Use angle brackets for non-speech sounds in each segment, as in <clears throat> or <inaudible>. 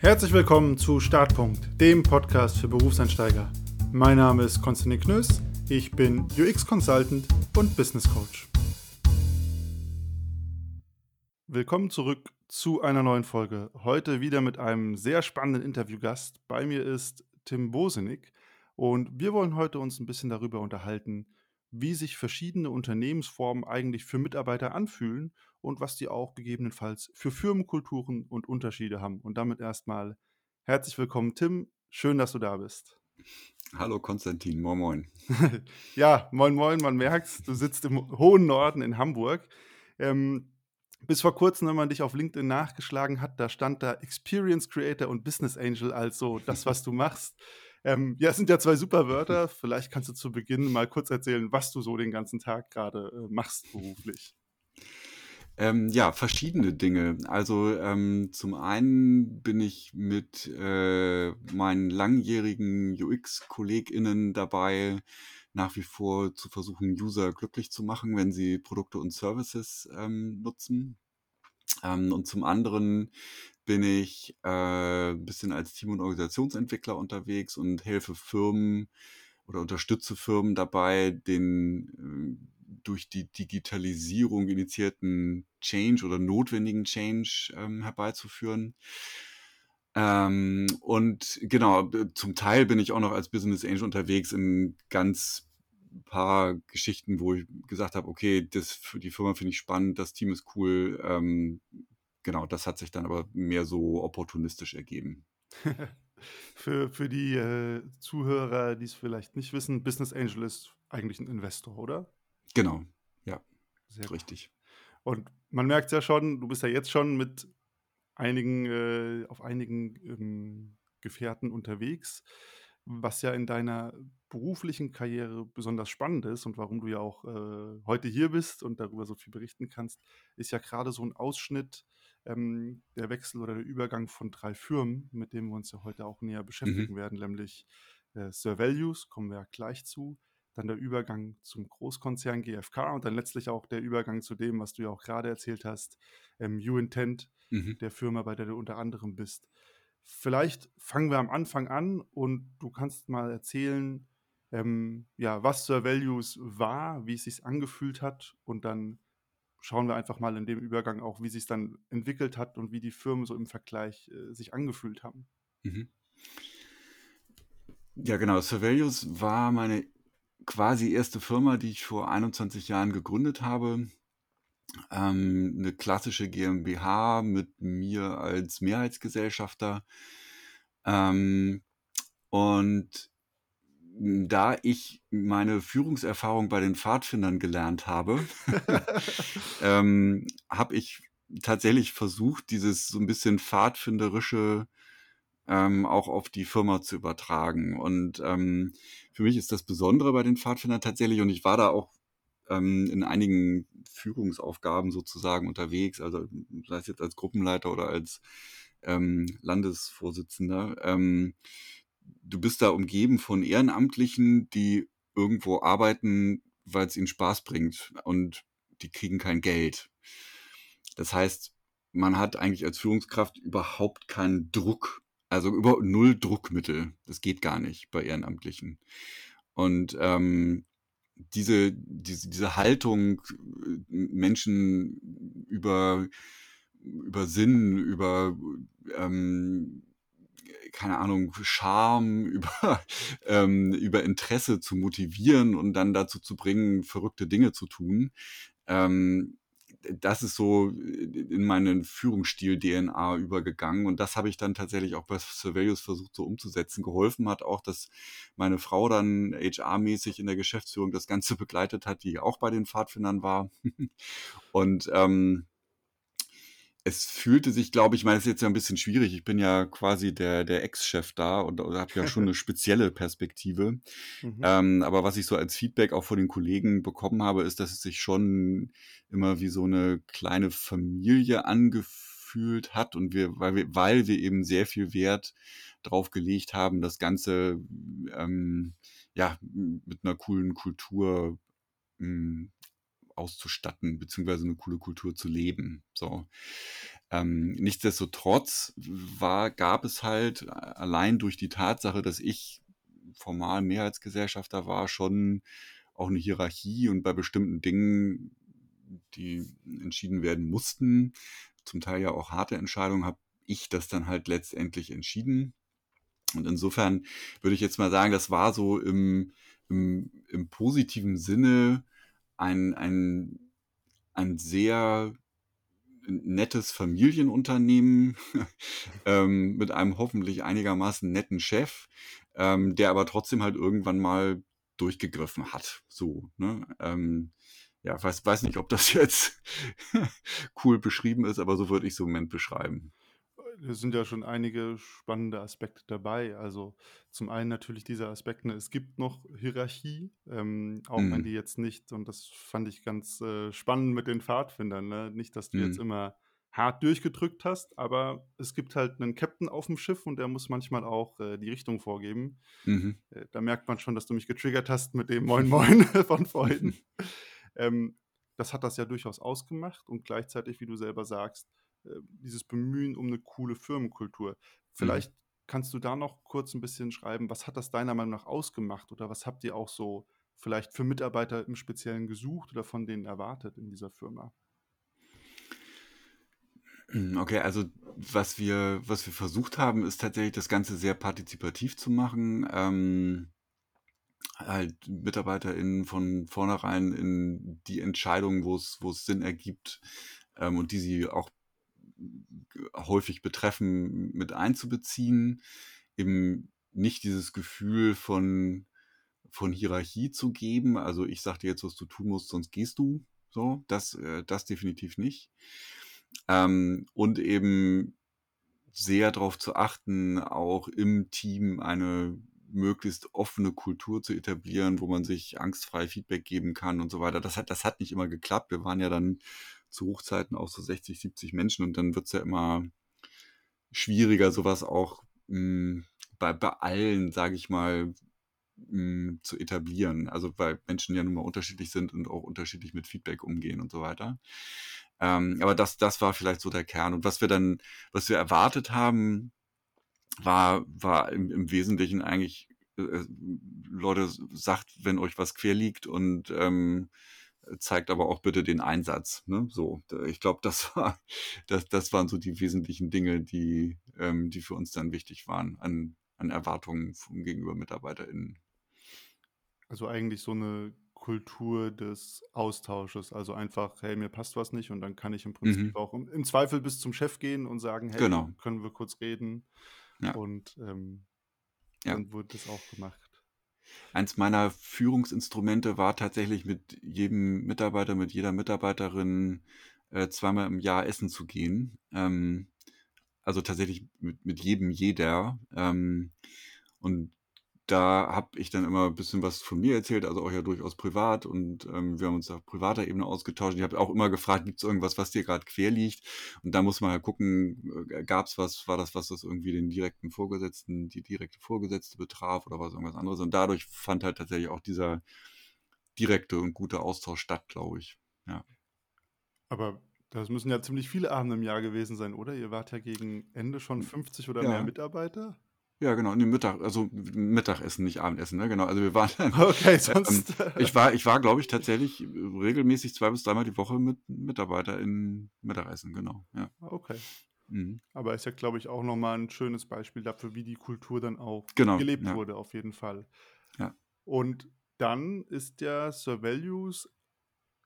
Herzlich willkommen zu Startpunkt, dem Podcast für Berufseinsteiger. Mein Name ist Konstantin Knöss, ich bin UX-Consultant und Business Coach. Willkommen zurück zu einer neuen Folge. Heute wieder mit einem sehr spannenden Interviewgast. Bei mir ist Tim Bosenig und wir wollen heute uns ein bisschen darüber unterhalten, wie sich verschiedene Unternehmensformen eigentlich für Mitarbeiter anfühlen und was die auch gegebenenfalls für Firmenkulturen und Unterschiede haben. Und damit erstmal herzlich willkommen, Tim. Schön, dass du da bist. Hallo Konstantin, moin moin. <laughs> ja, moin moin, man merkt, du sitzt im hohen Norden in Hamburg. Ähm, bis vor kurzem, wenn man dich auf LinkedIn nachgeschlagen hat, da stand da Experience Creator und Business Angel, also das, was du machst. Ähm, ja, es sind ja zwei super Wörter. <laughs> Vielleicht kannst du zu Beginn mal kurz erzählen, was du so den ganzen Tag gerade äh, machst beruflich. Ähm, ja, verschiedene Dinge. Also ähm, zum einen bin ich mit äh, meinen langjährigen UX-KollegInnen dabei, nach wie vor zu versuchen, User glücklich zu machen, wenn sie Produkte und Services ähm, nutzen. Ähm, und zum anderen bin ich äh, ein bisschen als Team- und Organisationsentwickler unterwegs und helfe Firmen oder unterstütze Firmen dabei, den äh, durch die Digitalisierung initiierten Change oder notwendigen Change ähm, herbeizuführen. Ähm, und genau, zum Teil bin ich auch noch als Business Angel unterwegs in ganz paar Geschichten, wo ich gesagt habe, okay, das die Firma finde ich spannend, das Team ist cool. Ähm, genau, das hat sich dann aber mehr so opportunistisch ergeben. <laughs> für, für die äh, Zuhörer, die es vielleicht nicht wissen, Business Angel ist eigentlich ein Investor, oder? Genau, ja, Sehr richtig. Und man merkt es ja schon, du bist ja jetzt schon mit einigen, äh, auf einigen ähm, Gefährten unterwegs, was ja in deiner beruflichen Karriere besonders spannend ist und warum du ja auch äh, heute hier bist und darüber so viel berichten kannst, ist ja gerade so ein Ausschnitt ähm, der Wechsel oder der Übergang von drei Firmen, mit denen wir uns ja heute auch näher beschäftigen mhm. werden, nämlich äh, Sir Values, kommen wir ja gleich zu, dann der Übergang zum Großkonzern GfK und dann letztlich auch der Übergang zu dem, was du ja auch gerade erzählt hast, ähm, U-Intent, mhm. der Firma, bei der du unter anderem bist. Vielleicht fangen wir am Anfang an und du kannst mal erzählen, ähm, ja, was Sir Values war, wie es sich angefühlt hat und dann schauen wir einfach mal in dem Übergang auch, wie sich dann entwickelt hat und wie die Firmen so im Vergleich äh, sich angefühlt haben. Mhm. Ja, genau. Surveillance war meine quasi erste Firma, die ich vor 21 Jahren gegründet habe. Ähm, eine klassische GmbH mit mir als Mehrheitsgesellschafter. Ähm, und da ich meine Führungserfahrung bei den Pfadfindern gelernt habe, <laughs> ähm, habe ich tatsächlich versucht, dieses so ein bisschen pfadfinderische ähm, auch auf die Firma zu übertragen. Und ähm, für mich ist das Besondere bei den Pfadfindern tatsächlich, und ich war da auch ähm, in einigen Führungsaufgaben sozusagen unterwegs, also sei es jetzt als Gruppenleiter oder als ähm, Landesvorsitzender. Ähm, du bist da umgeben von Ehrenamtlichen, die irgendwo arbeiten, weil es ihnen Spaß bringt und die kriegen kein Geld. Das heißt, man hat eigentlich als Führungskraft überhaupt keinen Druck also über null Druckmittel. Das geht gar nicht bei Ehrenamtlichen. Und ähm, diese, diese, diese Haltung, äh, Menschen über, über Sinn, über ähm, keine Ahnung, Charme, <laughs> über, ähm, über Interesse zu motivieren und dann dazu zu bringen, verrückte Dinge zu tun, ähm, das ist so in meinen Führungsstil-DNA übergegangen und das habe ich dann tatsächlich auch bei Surveillance versucht so umzusetzen. Geholfen hat auch, dass meine Frau dann HR-mäßig in der Geschäftsführung das Ganze begleitet hat, die auch bei den Pfadfindern war. <laughs> und ähm, es fühlte sich, glaube ich, ich meine, es ist jetzt ja ein bisschen schwierig. Ich bin ja quasi der, der Ex-Chef da und, und habe ja schon <laughs> eine spezielle Perspektive. Mhm. Ähm, aber was ich so als Feedback auch von den Kollegen bekommen habe, ist, dass es sich schon immer wie so eine kleine Familie angefühlt hat und wir, weil wir, weil wir eben sehr viel Wert drauf gelegt haben, das Ganze ähm, ja mit einer coolen Kultur mh, auszustatten, beziehungsweise eine coole Kultur zu leben. So. Ähm, nichtsdestotrotz war, gab es halt äh, allein durch die Tatsache, dass ich formal Mehrheitsgesellschafter war, schon auch eine Hierarchie und bei bestimmten Dingen, die entschieden werden mussten, zum Teil ja auch harte Entscheidungen, habe ich das dann halt letztendlich entschieden. Und insofern würde ich jetzt mal sagen, das war so im, im, im positiven Sinne ein, ein, ein sehr nettes Familienunternehmen <laughs> ähm, mit einem hoffentlich einigermaßen netten Chef, ähm, der aber trotzdem halt irgendwann mal durchgegriffen hat. So, ne? Ähm, ja, weiß, weiß nicht, ob das <laughs> jetzt cool beschrieben ist, aber so würde ich es im Moment beschreiben. Es sind ja schon einige spannende Aspekte dabei. Also zum einen natürlich dieser Aspekt, ne, es gibt noch Hierarchie, ähm, auch wenn Mhm. die jetzt nicht, und das fand ich ganz äh, spannend mit den Pfadfindern, ne? Nicht, dass du jetzt Mhm. immer hart durchgedrückt hast, aber es gibt halt einen Captain auf dem Schiff und der muss manchmal auch äh, die Richtung vorgeben. Mhm. Äh, da merkt man schon, dass du mich getriggert hast mit dem Moin Moin <laughs> von vorhin. <laughs> Ähm, das hat das ja durchaus ausgemacht und gleichzeitig, wie du selber sagst, dieses Bemühen um eine coole Firmenkultur. Mhm. Vielleicht kannst du da noch kurz ein bisschen schreiben, was hat das deiner Meinung nach ausgemacht oder was habt ihr auch so vielleicht für Mitarbeiter im Speziellen gesucht oder von denen erwartet in dieser Firma? Okay, also was wir, was wir versucht haben, ist tatsächlich das Ganze sehr partizipativ zu machen. Ähm, halt MitarbeiterInnen von vornherein in die Entscheidungen, wo es, wo es Sinn ergibt ähm, und die sie auch häufig betreffen, mit einzubeziehen. Eben nicht dieses Gefühl von, von Hierarchie zu geben. Also ich sag dir jetzt, was du tun musst, sonst gehst du. So, das, äh, das definitiv nicht. Ähm, und eben sehr darauf zu achten, auch im Team eine möglichst offene Kultur zu etablieren, wo man sich angstfrei Feedback geben kann und so weiter. Das hat, das hat nicht immer geklappt. Wir waren ja dann zu Hochzeiten auch so 60, 70 Menschen und dann wird's ja immer schwieriger, sowas auch mh, bei, bei allen, sage ich mal, mh, zu etablieren. Also weil Menschen ja nun mal unterschiedlich sind und auch unterschiedlich mit Feedback umgehen und so weiter. Ähm, aber das, das war vielleicht so der Kern. Und was wir dann, was wir erwartet haben, war, war im, im Wesentlichen eigentlich, äh, Leute, sagt, wenn euch was quer liegt und ähm, zeigt aber auch bitte den Einsatz. Ne? So, ich glaube, das <laughs> war, das, das waren so die wesentlichen Dinge, die, ähm, die für uns dann wichtig waren an, an Erwartungen gegenüber MitarbeiterInnen. Also eigentlich so eine Kultur des Austausches. Also einfach, hey, mir passt was nicht und dann kann ich im Prinzip Mhm. auch im, im Zweifel bis zum Chef gehen und sagen, hey, Genau. können wir kurz reden? Ja. Und ähm, Ja. dann wurde das auch gemacht. Eins meiner Führungsinstrumente war tatsächlich mit jedem Mitarbeiter, mit jeder Mitarbeiterin äh, zweimal im Jahr essen zu gehen. Ähm, also tatsächlich mit, mit jedem jeder. Ähm, und da habe ich dann immer ein bisschen was von mir erzählt, also auch ja durchaus privat und ähm, wir haben uns auf privater Ebene ausgetauscht. Ich habe auch immer gefragt, gibt es irgendwas, was dir gerade quer liegt? Und da muss man halt gucken, äh, gab es was, war das was, das irgendwie den direkten Vorgesetzten, die direkte Vorgesetzte betraf oder was irgendwas anderes? Und dadurch fand halt tatsächlich auch dieser direkte und gute Austausch statt, glaube ich. Ja. Aber das müssen ja ziemlich viele Abende im Jahr gewesen sein, oder? Ihr wart ja gegen Ende schon 50 oder Ja. mehr Mitarbeiter? Ja, genau, nee, Mittag, also Mittagessen, nicht Abendessen, ne? Genau. Also wir waren <laughs> dann, Okay, ähm, sonst. ich war, ich war, glaube ich, tatsächlich regelmäßig zwei bis dreimal die Woche mit Mitarbeiter in Mittagessen, genau. Ja. okay. Mhm. Aber ist ja, glaube ich, auch nochmal ein schönes Beispiel dafür, wie die Kultur dann auch Genau, gelebt ja. wurde, auf jeden Fall. Ja. Und dann ist ja Sir Values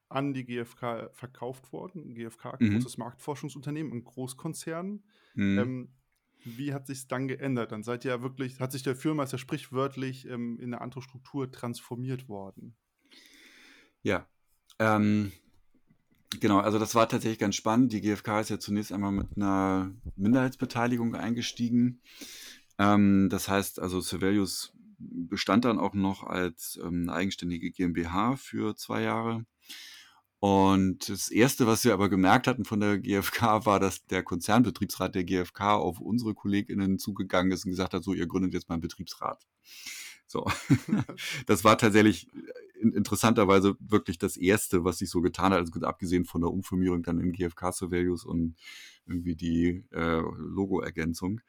an die GfK verkauft worden. GfK, Mhm. großes Marktforschungsunternehmen, ein Großkonzern. Mhm. Ähm, wie hat sich dann geändert? Dann seid ihr ja wirklich, hat sich der Firma, ist ja sprichwörtlich ähm, in eine andere Struktur transformiert worden. Ja. Ähm, genau, also das war tatsächlich ganz spannend. Die GfK ist ja zunächst einmal mit einer Minderheitsbeteiligung eingestiegen. Ähm, das heißt, also Surveillus bestand dann auch noch als ähm, eigenständige GmbH für zwei Jahre. Und das Erste, was wir aber gemerkt hatten von der GfK, war, dass der Konzernbetriebsrat der GfK auf unsere KollegInnen zugegangen ist und gesagt hat, so, ihr gründet jetzt mal einen Betriebsrat. So. <laughs> Das war tatsächlich in- interessanterweise wirklich das Erste, was sich so getan hat, also gut, abgesehen von der Umfirmierung dann in GfK Surveillus und irgendwie die äh, Logo-Ergänzung.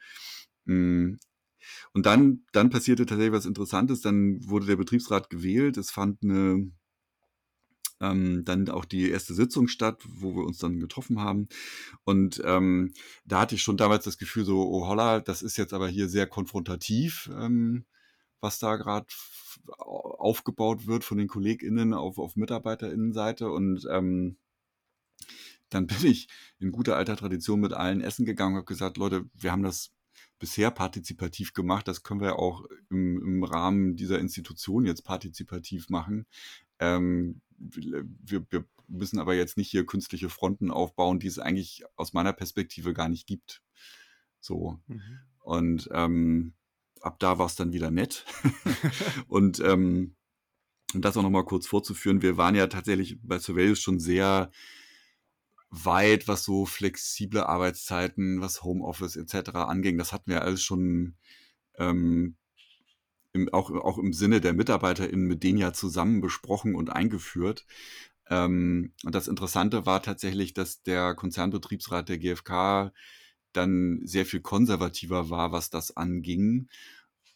Mm. Und dann, dann passierte tatsächlich was Interessantes. Dann wurde der Betriebsrat gewählt. Es fand eine ähm, dann auch die erste Sitzung statt, wo wir uns dann getroffen haben. Und ähm, da hatte ich schon damals das Gefühl, so, oh holla, das ist jetzt aber hier sehr konfrontativ, ähm, was da gerade aufgebaut wird von den KollegInnen auf, auf MitarbeiterInnenseite. Und ähm, dann bin ich in guter alter Tradition mit allen essen gegangen und habe gesagt, Leute, wir haben das bisher partizipativ gemacht. Das können wir auch im, im Rahmen dieser Institution jetzt partizipativ machen. Ähm, wir, wir müssen aber jetzt nicht hier künstliche Fronten aufbauen, die es eigentlich aus meiner Perspektive gar nicht gibt. So. Mhm. Und ähm, ab da war es dann wieder nett. <laughs> <laughs> und ähm, um das auch nochmal kurz vorzuführen, wir waren ja tatsächlich bei Surveillance schon sehr weit, was so flexible Arbeitszeiten, was Homeoffice etc. anging. Das hatten wir alles schon ähm, im, auch, auch im Sinne der MitarbeiterInnen mit denen ja zusammen besprochen und eingeführt. Ähm, und das Interessante war tatsächlich, dass der Konzernbetriebsrat der GfK dann sehr viel konservativer war, was das anging,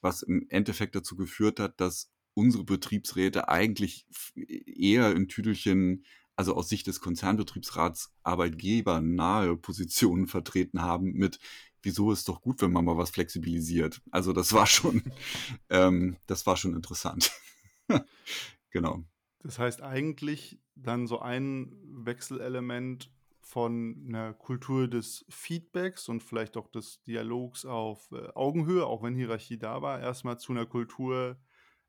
was im Endeffekt dazu geführt hat, dass unsere Betriebsräte eigentlich eher in Tüdelchen also aus Sicht des Konzernbetriebsrats Arbeitgeber nahe Positionen vertreten haben mit, wieso ist doch gut, wenn man mal was flexibilisiert. Also das war schon, <laughs> ähm, das war schon interessant. <laughs> genau. Das heißt eigentlich dann so ein Wechselelement von einer Kultur des Feedbacks und vielleicht auch des Dialogs auf äh, Augenhöhe, auch wenn Hierarchie da war, erstmal zu einer Kultur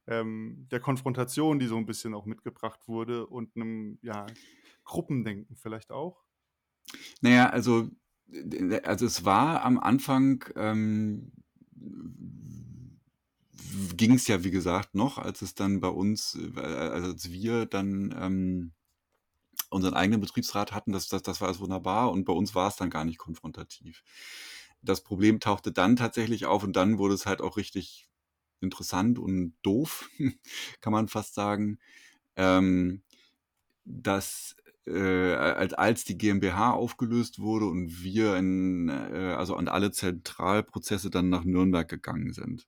ähm, der Konfrontation, die so ein bisschen auch mitgebracht wurde und einem, ja, Gruppendenken vielleicht auch? Naja, also, also es war am Anfang, ähm, ging es ja, wie gesagt, noch, als es dann bei uns, äh, als wir dann ähm, unseren eigenen Betriebsrat hatten, das, das, das war alles wunderbar und bei uns war es dann gar nicht konfrontativ. Das Problem tauchte dann tatsächlich auf und dann wurde es halt auch richtig interessant und doof, <laughs> kann man fast sagen, ähm, dass äh, als, als die GmbH aufgelöst wurde und wir in, äh, also an alle Zentralprozesse dann nach Nürnberg gegangen sind.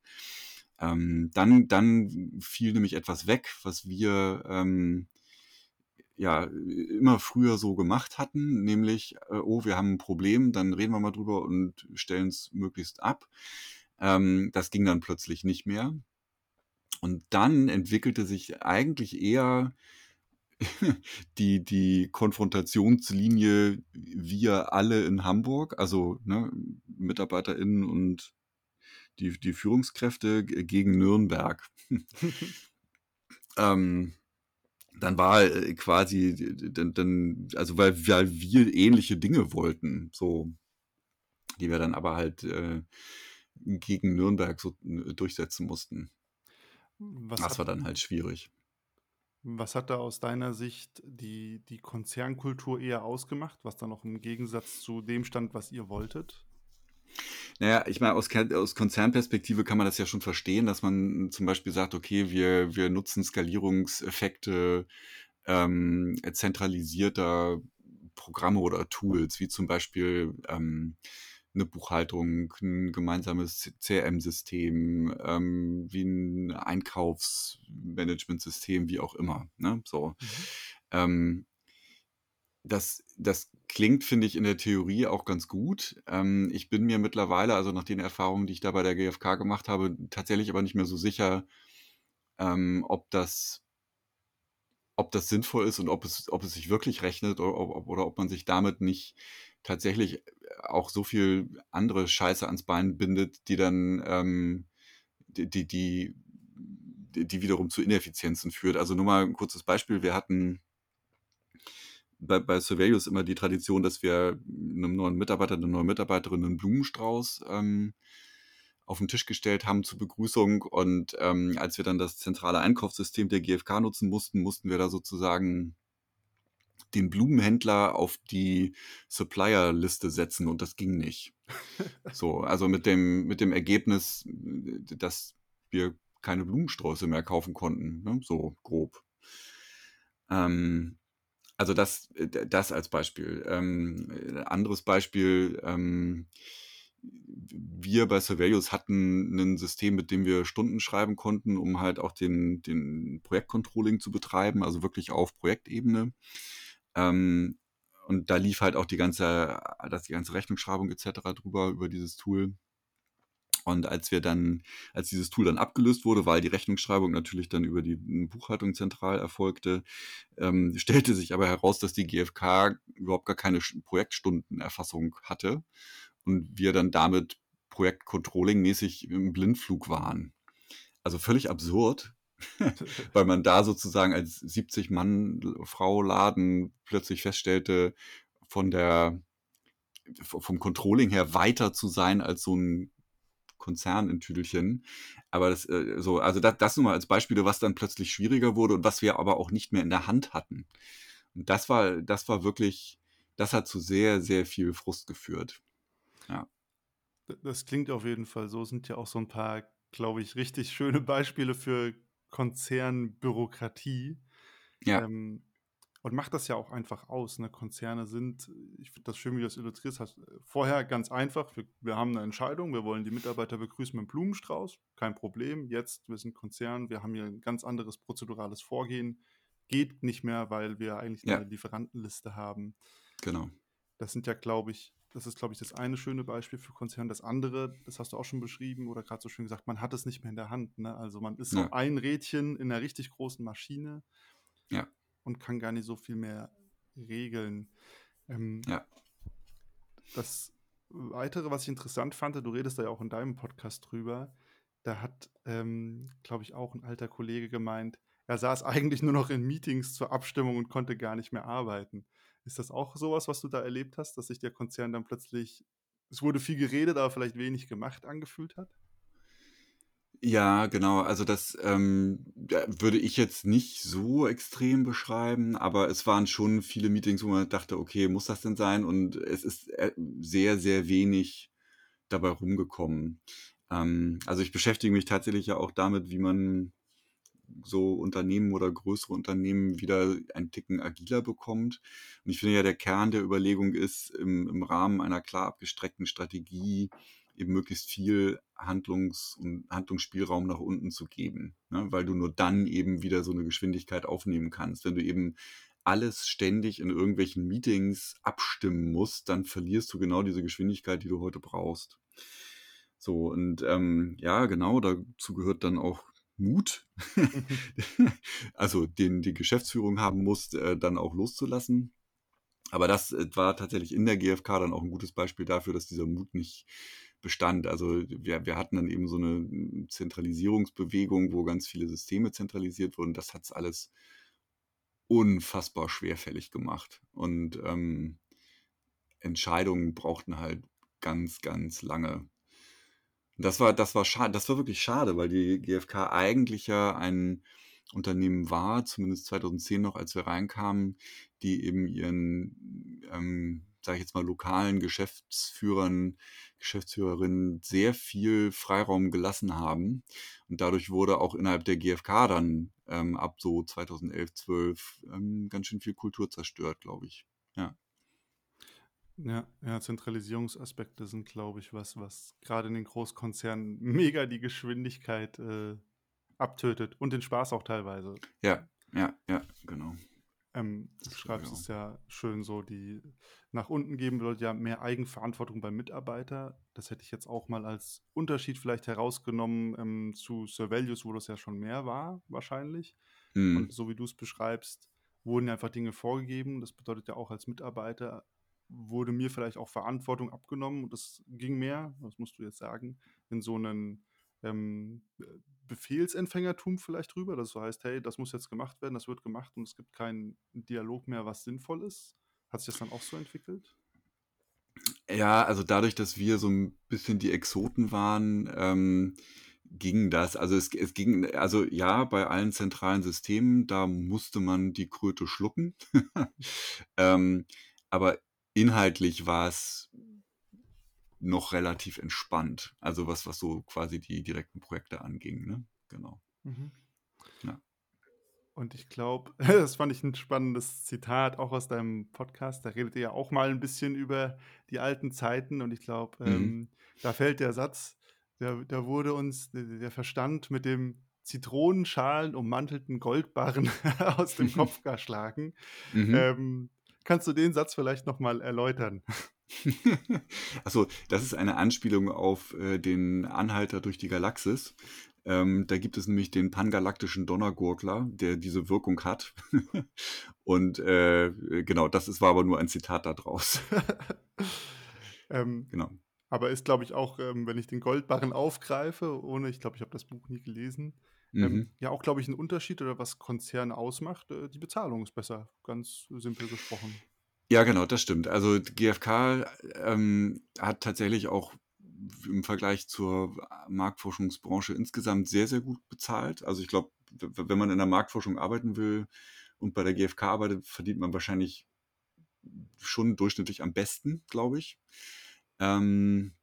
Ähm, dann, dann fiel nämlich etwas weg, was wir ähm, ja immer früher so gemacht hatten, nämlich, äh, oh, wir haben ein Problem, dann reden wir mal drüber und stellen es möglichst ab. Ähm, das ging dann plötzlich nicht mehr. Und dann entwickelte sich eigentlich eher <laughs> die, die Konfrontationslinie wir alle in Hamburg, also ne, MitarbeiterInnen und die, die Führungskräfte gegen Nürnberg. <laughs> <laughs> ähm, dann war äh, quasi, dann, dann, also weil, weil wir ähnliche Dinge wollten, so, die wir dann aber halt äh, gegen Nürnberg so äh, durchsetzen mussten. Was das hat, war dann halt schwierig. Was hat da aus deiner Sicht die, die Konzernkultur eher ausgemacht, was da noch im Gegensatz zu dem stand, was ihr wolltet? Naja, ich meine, aus, aus Konzernperspektive kann man das ja schon verstehen, dass man zum Beispiel sagt, okay, wir, wir nutzen Skalierungseffekte ähm, zentralisierter Programme oder Tools, wie zum Beispiel ähm, eine Buchhaltung, ein gemeinsames CRM-System, ähm, wie ein Einkaufsmanagementsystem, wie auch immer. Ne? So. Mhm. Ähm, das, das klingt, finde ich, in der Theorie auch ganz gut. Ähm, ich bin mir mittlerweile, also nach den Erfahrungen, die ich da bei der GfK gemacht habe, tatsächlich aber nicht mehr so sicher, ähm, ob das ob das sinnvoll ist und ob es, ob es sich wirklich rechnet oder, ob, oder ob man sich damit nicht tatsächlich auch so viel andere Scheiße ans Bein bindet, die dann ähm, die, die, die, die wiederum zu Ineffizienzen führt. Also nur mal ein kurzes Beispiel. Wir hatten bei, bei Surveillance immer die Tradition, dass wir einem neuen Mitarbeiter, einer neuen Mitarbeiterin einen Blumenstrauß ähm, auf den Tisch gestellt haben zur Begrüßung. Und ähm, als wir dann das zentrale Einkaufssystem der GfK nutzen mussten, mussten wir da sozusagen den Blumenhändler auf die Supplier-Liste setzen und das ging nicht. so, also mit dem, mit dem Ergebnis, dass wir keine Blumensträuße mehr kaufen konnten, ne? so grob. Ähm, Also das, äh, das als Beispiel. Ähm, äh, anderes Beispiel, ähm, wir bei Surveillance hatten ein System, mit dem wir Stunden schreiben konnten, um halt auch den, den Projektcontrolling zu betreiben, also wirklich auf Projektebene. Ähm, und da lief halt auch die ganze, das, die ganze Rechnungsschreibung etc. drüber, über dieses Tool. Und als wir dann, als dieses Tool dann abgelöst wurde, weil die Rechnungsschreibung natürlich dann über die Buchhaltung zentral erfolgte, ähm, stellte sich aber heraus, dass die GfK überhaupt gar keine Projektstundenerfassung hatte und wir dann damit Projektcontrolling-mäßig im Blindflug waren. Also völlig absurd, <laughs> weil man da sozusagen als 70 Mann Frau Laden plötzlich feststellte, von der vom Controlling her weiter zu sein als so ein Konzern in Tüdelchen. Aber das, äh, so, also das, das nur mal als Beispiele, was dann plötzlich schwieriger wurde und was wir aber auch nicht mehr in der Hand hatten. Und das war, das war wirklich, das hat zu sehr, sehr viel Frust geführt. Ja. Das klingt auf jeden Fall so. Sind ja auch so ein paar, glaube ich, richtig schöne Beispiele für Konzernbürokratie. Ja. Ähm, und macht das ja auch einfach aus. Ne? Konzerne sind, ich finde das schön, wie du das illustriert hast, vorher ganz einfach. Wir, wir, haben eine Entscheidung, wir wollen die Mitarbeiter begrüßen mit einem Blumenstrauß, kein Problem. Jetzt, wir sind Konzern, wir haben hier ein ganz anderes prozedurales Vorgehen. Geht nicht mehr, weil wir eigentlich ja. eine Lieferantenliste haben. Genau. Das sind ja, glaube ich, das ist, glaube ich, das eine schöne Beispiel für Konzerne. Das andere, das hast du auch schon beschrieben oder gerade so schön gesagt, man hat es nicht mehr in der Hand. Ne? Also man ist ja. so ein Rädchen in einer richtig großen Maschine. Ja und kann gar nicht so viel mehr regeln. Ähm, ja. Das Weitere, was ich interessant fand, du redest da ja auch in deinem Podcast drüber, da hat, ähm, glaube ich, auch ein alter Kollege gemeint, er saß <laughs> eigentlich nur noch in Meetings zur Abstimmung und konnte gar nicht mehr arbeiten. Ist das auch sowas, was du da erlebt hast, dass sich der Konzern dann plötzlich, es wurde viel geredet, aber vielleicht wenig gemacht angefühlt hat? Ja, genau. Also das ähm, würde ich jetzt nicht so extrem beschreiben, aber es waren schon viele Meetings, wo man dachte, okay, muss das denn sein? Und es ist äh, sehr, sehr wenig dabei rumgekommen. Ähm, also ich beschäftige mich tatsächlich ja auch damit, wie man so Unternehmen oder größere Unternehmen wieder ein Ticken agiler bekommt. Und ich finde ja, der Kern der Überlegung ist, im, im Rahmen einer klar abgestreckten Strategie eben möglichst viel Handlungs- und Handlungsspielraum nach unten zu geben, ne? weil du nur dann eben wieder so eine Geschwindigkeit aufnehmen kannst. Wenn du eben alles ständig in irgendwelchen Meetings abstimmen musst, dann verlierst du genau diese Geschwindigkeit, die du heute brauchst. So, und ähm, ja, genau, dazu gehört dann auch Mut, <laughs> also den die Geschäftsführung haben muss, äh, dann auch loszulassen. Aber das äh, war tatsächlich in der GfK dann auch ein gutes Beispiel dafür, dass dieser Mut nicht bestand. Also wir, wir hatten dann eben so eine hm, Zentralisierungsbewegung, wo ganz viele Systeme zentralisiert wurden. Das hat es alles unfassbar schwerfällig gemacht. Und ähm, Entscheidungen brauchten halt ganz, ganz lange. Das war, das war schade, das war wirklich schade, weil die GfK eigentlich ja ein Unternehmen war, zumindest 2010 noch, als wir reinkamen, die eben ihren ähm, sage ich jetzt mal, lokalen Geschäftsführern, Geschäftsführerinnen sehr viel Freiraum gelassen haben. Und dadurch wurde auch innerhalb der GfK dann ähm, ab so 2011, 12 ähm, ganz schön viel Kultur zerstört, glaube ich. Ja. Ja, Zentralisierungsaspekte sind, glaube ich, was, was gerade in den Großkonzernen <laughs> mega die Geschwindigkeit äh, abtötet und den Spaß auch teilweise. Ja, ja, ja, genau. Ähm, du schreibst es ja schön so, die nach unten geben bedeutet ja mehr Eigenverantwortung beim Mitarbeiter. Das hätte ich jetzt auch mal als Unterschied vielleicht herausgenommen ähm, zu Surveillance, wo das ja schon mehr war, wahrscheinlich. Mhm. Und so wie du es beschreibst, wurden ja einfach Dinge vorgegeben. Das bedeutet ja auch als Mitarbeiter wurde mir vielleicht auch Verantwortung abgenommen und das ging mehr, das musst du jetzt sagen, in so einen ähm, Befehlsempfängertum vielleicht drüber, dass so heißt, hey, das muss jetzt gemacht werden, das wird gemacht und es gibt keinen Dialog mehr, was sinnvoll ist. Hat sich das dann auch so entwickelt? Ja, also dadurch, dass wir so ein bisschen die Exoten waren, ähm, ging das. Also es, es ging, also ja, bei allen zentralen Systemen, da musste man die Kröte schlucken. <laughs> ähm, aber inhaltlich war es noch relativ entspannt. Also was, was so quasi die direkten Projekte anging, ne? Genau. Mhm. Ja. Und ich glaube, <laughs> das fand ich 'n spannendes Zitat auch aus deinem Podcast. Da redet ihr ja auch mal 'n bisschen über die alten Zeiten und ich glaube, Mhm. ähm, da fällt der Satz: „Da da wurde uns der Verstand mit dem Zitronenschalen-ummantelten Goldbarren <laughs> aus dem Kopf <laughs> geschlagen.“ Mhm. Ähm, kannst du den Satz vielleicht noch mal erläutern? <laughs> Ach so, das ist eine Anspielung auf, äh, den Anhalter durch die Galaxis. Ähm, da gibt es nämlich den pangalaktischen Donnergurgler, der diese Wirkung hat. <laughs> Und, äh, genau, das ist war aber nur ein Zitat da draus. <laughs> Ähm, Genau. aber ist, glaube ich, auch, ähm, wenn ich den Goldbarren aufgreife, ohne ich glaube, ich habe das Buch nie gelesen, ähm, Mhm. ja auch, glaube ich, 'n Unterschied oder was Konzerne ausmacht, äh, die Bezahlung ist besser, ganz simpel gesprochen. Ja, genau, das stimmt. Also, GfK, ähm, hat tatsächlich auch im Vergleich zur Marktforschungsbranche insgesamt sehr, sehr gut bezahlt. Also, ich glaube, wenn man in der Marktforschung arbeiten will und bei der GfK arbeitet, verdient man wahrscheinlich schon durchschnittlich am besten, glaube ich. Ähm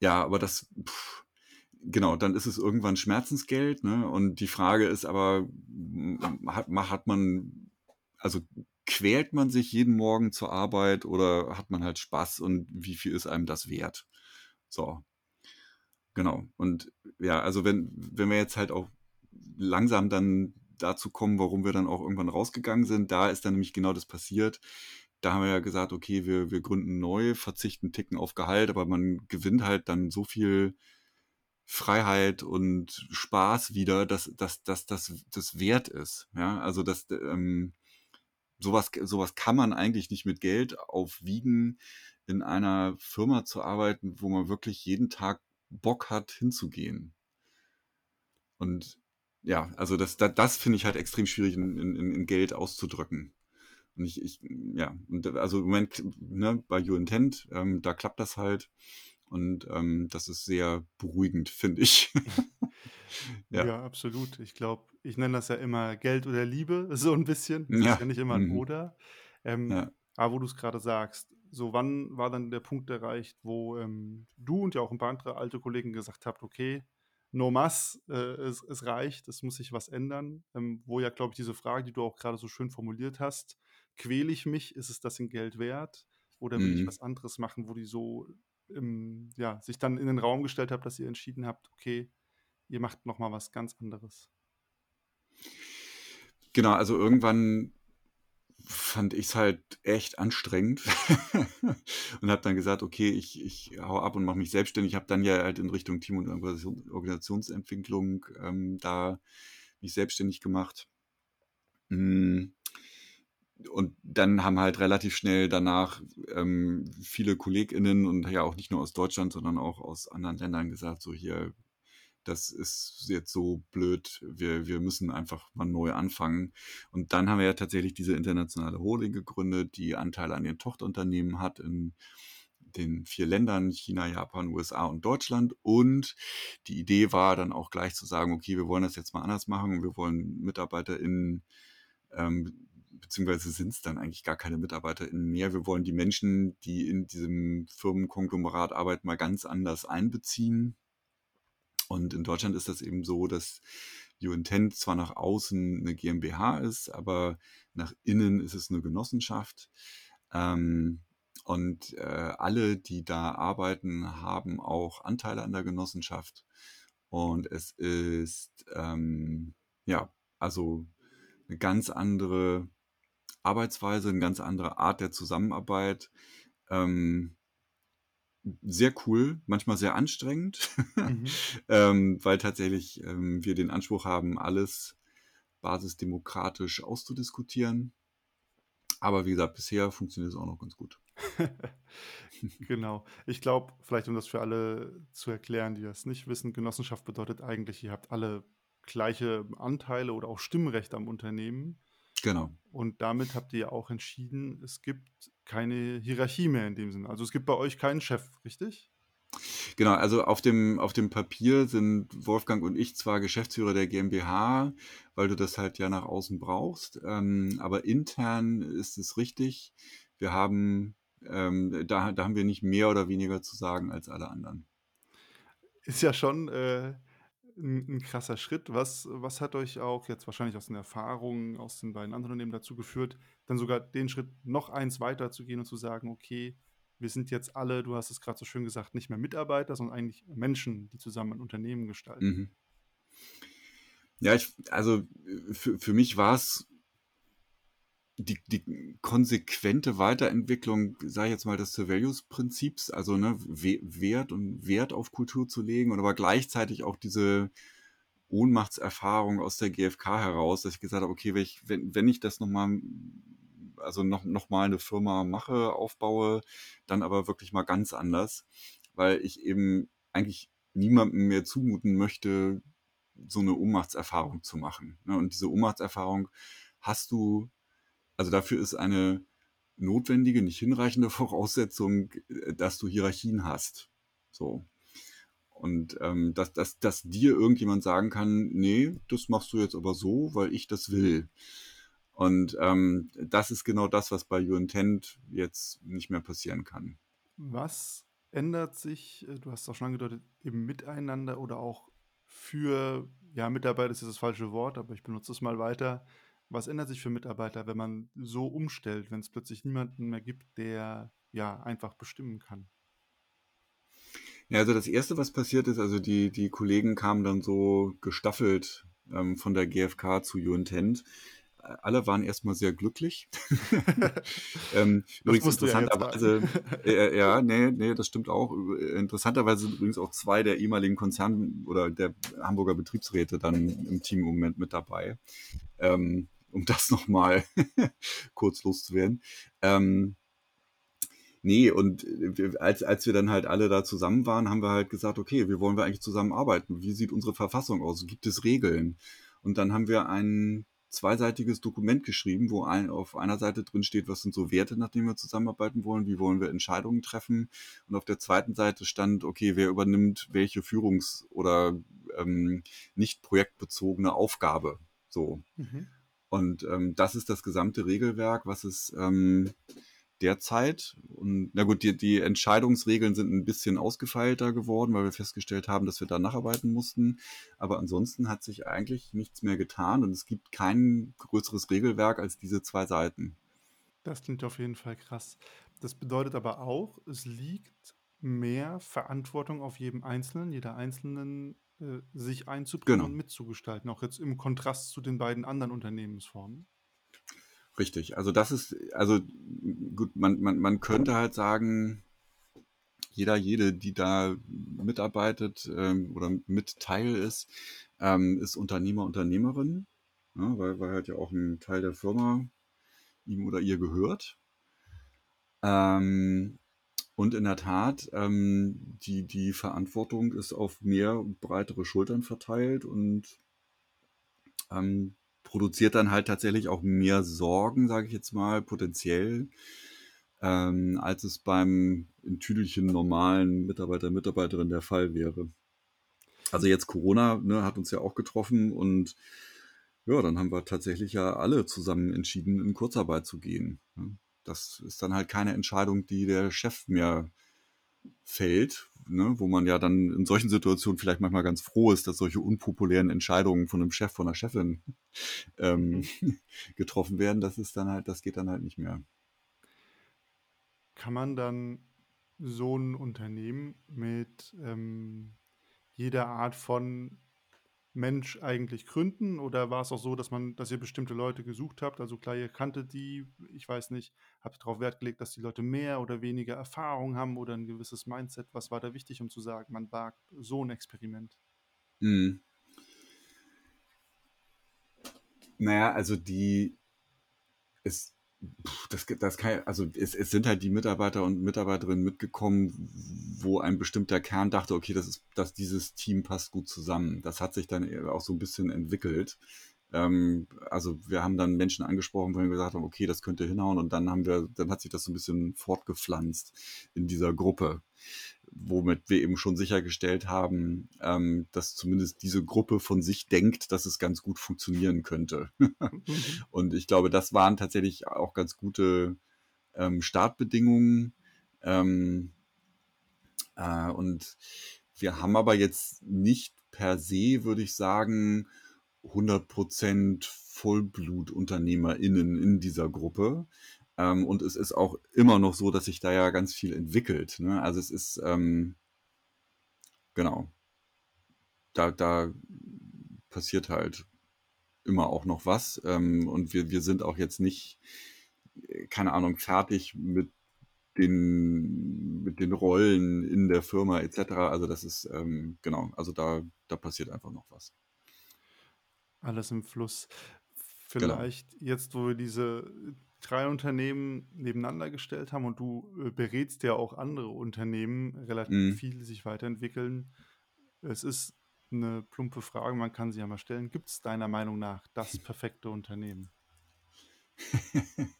ja, aber das genau, dann ist es irgendwann Schmerzensgeld, ne? Und die Frage ist aber, hat hat man also, quält man sich jeden Morgen zur Arbeit oder hat man halt Spaß und wie viel ist einem das wert? So. Genau. Und ja, also, wenn wenn wir jetzt halt auch langsam dann dazu kommen, warum wir dann auch irgendwann rausgegangen sind, da ist dann nämlich genau das passiert. Da haben wir ja gesagt: „Okay, wir wir gründen neu, verzichten Ticken auf Gehalt“, aber man gewinnt halt dann so viel Freiheit und Spaß wieder, dass dass dass das das wert ist, ja? Also, dass ähm, so was k so was kann man eigentlich nicht mit Geld aufwiegen, in einer Firma zu arbeiten, wo man wirklich jeden Tag Bock hat, hinzugehen. Und ja, also, das da das finde ich halt extrem schwierig in in in Geld auszudrücken. Und ich ich ja, und also, im Moment, ne, bei YouIntend, ähm, da klappt das halt und, ähm, das ist sehr beruhigend, <laughs> finde ich. Ja. Ja, absolut. Ich glaube, ich nenne das ja immer Geld oder Liebe, <laughs> so 'n bisschen. Es ist Ja, ja nicht immer 'n mhm. Oder. Ähm, Ja. aber wo du's grade sagst, so wann war dann der Punkt erreicht, wo, ähm, du und ja auch 'n paar andere alte Kollegen gesagt habt: „Okay, no más, äh, es es reicht, es muss sich was ändern.“ Ähm, wo ja, glaube ich, diese Frage, die du auch grade so schön formuliert hast: „Quäle ich mich? Ist es das in Geld wert oder will ich Mhm. was anderes machen?“ Wo die so, ähm, ja, sich dann in den Raum gestellt habt, dass ihr entschieden habt: „Okay, ihr macht noch mal was ganz anderes.“ Genau, also, irgendwann fand ich's halt echt anstrengend <laughs> und habe dann gesagt: „Okay, ich ich haue ab und mache mich selbstständig.“ Habe dann ja halt in Richtung Team und Organisation Organisationsentwicklung, ähm, da mich selbstständig gemacht. Hm. Und dann haben halt relativ schnell danach, ähm, viele KollegInnen und ja auch nicht nur aus Deutschland, sondern auch aus anderen Ländern gesagt: „So hier, das ist jetzt so blöd, wir wir müssen einfach mal neu anfangen.“ Und dann haben wir ja tatsächlich diese internationale Holding gegründet, die Anteile an den Tochterunternehmen hat in den 4 Ländern China, Japan, USA und Deutschland. Und die Idee war dann auch gleich zu sagen: „Okay, wir wollen das jetzt mal anders machen und wir wollen MitarbeiterInnen, ähm beziehungsweise sind's dann eigentlich gar keine MitarbeiterInnen mehr. Wir wollen die Menschen, die in diesem Firmenkonglomerat arbeiten, mal ganz anders einbeziehen.“ Und in Deutschland ist das eben so, dass YouIntend zwar nach außen 'ne GmbH ist, aber nach innen ist es 'ne Genossenschaft. Ähm, und, äh, alle, die da arbeiten, haben auch Anteile an der Genossenschaft. Und es ist, ähm, ja, also, 'ne ganz andere Arbeitsweise, 'ne ganz andere Art der Zusammenarbeit. Ähm sehr cool, manchmal sehr anstrengend, <laughs> Mhm. ähm, weil tatsächlich, ähm, wir den Anspruch haben, alles basisdemokratisch auszudiskutieren. Aber wie gesagt, bisher funktioniert es auch noch ganz gut. <laughs> Genau. Ich glaube, vielleicht um das für alle zu erklären, die das nicht wissen, Genossenschaft bedeutet eigentlich, ihr habt alle gleiche Anteile oder auch Stimmrechte am Unternehmen. Genau. Und damit habt ihr ja auch entschieden, es gibt keine Hierarchie mehr in dem Sinne. Also, es gibt bei euch keinen Chef, richtig? Genau, also, auf dem auf dem Papier sind Wolfgang und ich zwar Geschäftsführer der GmbH, weil du das halt ja nach außen brauchst, ähm, aber intern ist es richtig. Wir haben, ähm da da haben wir nicht mehr oder weniger zu sagen als alle anderen. Ist ja schon, äh 'n 'n krasser Schritt. Was was hat euch auch jetzt wahrscheinlich aus den Erfahrungen aus den beiden anderen Unternehmen dazu geführt, dann sogar den Schritt noch eins weiterzugehen und zu sagen: „Okay, wir sind jetzt alle“, du hast es grad so schön gesagt, nicht mehr Mitarbeiter, sondern eigentlich Menschen, die zusammen ein Unternehmen gestalten? Mhm. Ja, ich also, für für mich war's die die konsequente Weiterentwicklung, sage ich jetzt mal, des Surveillance-Prinzips, also, ne, We Wert und Wert auf Kultur zu legen und aber gleichzeitig auch diese Ohnmachtserfahrung aus der GfK heraus, dass ich gesagt habe: „Okay, wenn ich wenn wenn ich das noch mal also, noch noch mal 'ne Firma mache, aufbaue, dann aber wirklich mal ganz anders“, weil ich eben eigentlich niemandem mehr zumuten möchte, so 'ne Ohnmachtserfahrung zu machen, ne? Und diese Ohnmachtserfahrung hast du also, dafür ist eine notwendige, nicht hinreichende <laughs> Voraussetzung, äh, dass du Hierarchien hast, so. Und, ähm, dass dass dass dir irgendjemand sagen kann: „Ne, das machst du jetzt aber so, weil ich das will.“ Und, ähm, das ist genau das, was bei YouIntend jetzt nicht mehr passieren kann. Was ändert sich äh, du hast auch schon angedeutet, im Miteinander oder auch für ja, Mitarbeiter ist jetzt das falsche Wort, aber ich benutze es mal weiter. Was ändert sich für Mitarbeiter, wenn man so umstellt, wenn's plötzlich niemanden mehr gibt, der, ja, einfach bestimmen kann? Ja, also, das Erste, was passiert ist also, die die Kollegen kamen dann so gestaffelt, ähm, von der GfK zu YouIntend. Äh, alle waren erst mal sehr glücklich. <laughs> Ähm, übrigens ja interessanterweise sagen. äh, ja, ne, ne, das stimmt auch. Interessanterweise sind übrigens auch 2 der ehemaligen Konzern oder der Hamburger Betriebsräte dann im Team im Moment mit dabei, ähm, um das noch mal <laughs> kurz loszuwerden. Ähm, ne, und w als als wir dann halt alle da zusammen waren, haben wir halt gesagt: „Okay, wie wollen wir eigentlich zusammenarbeiten? Wie sieht unsere Verfassung aus? Gibt es Regeln?“ Und dann haben wir ein zweiseitiges Dokument geschrieben, wo ein auf einer Seite drin steht, was sind so Werte, nach denen wir zusammenarbeiten wollen, wie wollen wir Entscheidungen treffen? Und auf der zweiten Seite stand: Okay, wer übernimmt welche Führungs oder, ähm, nicht projektbezogene Aufgabe, so. Mhm. Und, ähm, das ist das gesamte Regelwerk, was es, ähm, derzeit und na gut, die die Entscheidungsregeln sind 'n bisschen ausgefeilter geworden, weil wir festgestellt haben, dass wir da nacharbeiten mussten. Aber ansonsten hat sich eigentlich nichts mehr getan und es gibt kein größeres Regelwerk als diese 2 Seiten. Das klingt auf jeden Fall krass. Das bedeutet aber auch, es liegt mehr Verantwortung auf jedem Einzelnen, jeder Einzelnen, äh, sich einzubringen Genau. und mitzugestalten, auch jetzt im Kontrast zu den beiden anderen Unternehmensformen? Richtig. Also, das ist also, gut, man man man könnte halt sagen, jeder, jede, die da mitarbeitet, ähm, oder mit Teil ist, ähm, ist Unternehmer, Unternehmerin, ne, weil weil halt ja auch 'n Teil der Firma ihm oder ihr gehört. Ähm, und in der Tat, ähm, die die Verantwortung ist auf mehr breitere Schultern verteilt und ähm, produziert dann halt tatsächlich auch mehr Sorgen, sage ich jetzt mal, potenziell, ähm, als es beim in Tüdelchen normalen Mitarbeiter, Mitarbeiterin der Fall wäre. Also, jetzt Corona, ne, hat uns ja auch getroffen und ja, dann haben wir tatsächlich ja alle zusammen entschieden, in Kurzarbeit zu gehen, ne? Das ist dann halt keine Entscheidung, die der Chef mehr fällt, ne, wo man ja dann in solchen Situationen vielleicht manchmal ganz froh ist, dass solche unpopulären Entscheidungen von 'nem Chef, von 'ner Chefin, ähm, Mhm. <laughs> getroffen werden. Das ist dann halt das geht dann halt nicht mehr. Kann man dann so 'n Unternehmen mit, ähm, jeder Art von Mensch eigentlich gründen oder war's auch so, dass man dass ihr bestimmte Leute gesucht habt? Also, klar, ihr kanntet die, ich weiß nicht, habt drauf Wert gelegt, dass die Leute mehr oder weniger Erfahrung haben oder 'n gewisses Mindset? Was war da wichtig, um zu sagen, man wagt so 'n Experiment? Mhm. Na ja, also, die es das das kann also, es es sind halt die Mitarbeiter und Mitarbeiterinnen mitgekommen, wo ein bestimmter Kern dachte: „Okay, das ist das dieses Team passt gut zusammen.“ Das hat sich dann auch so 'n bisschen entwickelt. Ähm, also, wir haben dann Menschen angesprochen, wo wir gesagt haben: „Okay, das könnte hinhauen.“ Und dann haben wir dann hat sich das so 'n bisschen fortgepflanzt in dieser Gruppe, womit wir eben schon sichergestellt haben, ähm, dass zumindest diese Gruppe von sich denkt, dass es ganz gut funktionieren könnte. Mhm. <laughs> Und ich glaube, das waren tatsächlich auch ganz gute, ähm, Startbedingungen. Ähm, äh, und wir haben aber jetzt nicht per se, würde ich sagen, 100% VollblutunternehmerInnen in dieser Gruppe. Ähm, und es ist auch immer noch so, dass sich da ja ganz viel entwickelt. Ne? Also es ist, ähm, genau, da, da passiert halt immer auch noch was. Ähm, und wir, wir sind auch jetzt nicht, keine Ahnung, fertig mit den, mit den Rollen in der Firma etc. Also das ist, ähm, genau, also da, da passiert einfach noch was. Alles im Fluss. Genau. Vielleicht jetzt, wo wir diese drei Unternehmen nebeneinander gestellt haben und du äh, berätst ja auch andere Unternehmen relativ Mhm. viel, sich weiterentwickeln. Es ist eine plumpe Frage, man kann sie ja mal stellen. Gibt es deiner Meinung nach das <laughs> perfekte Unternehmen? <laughs>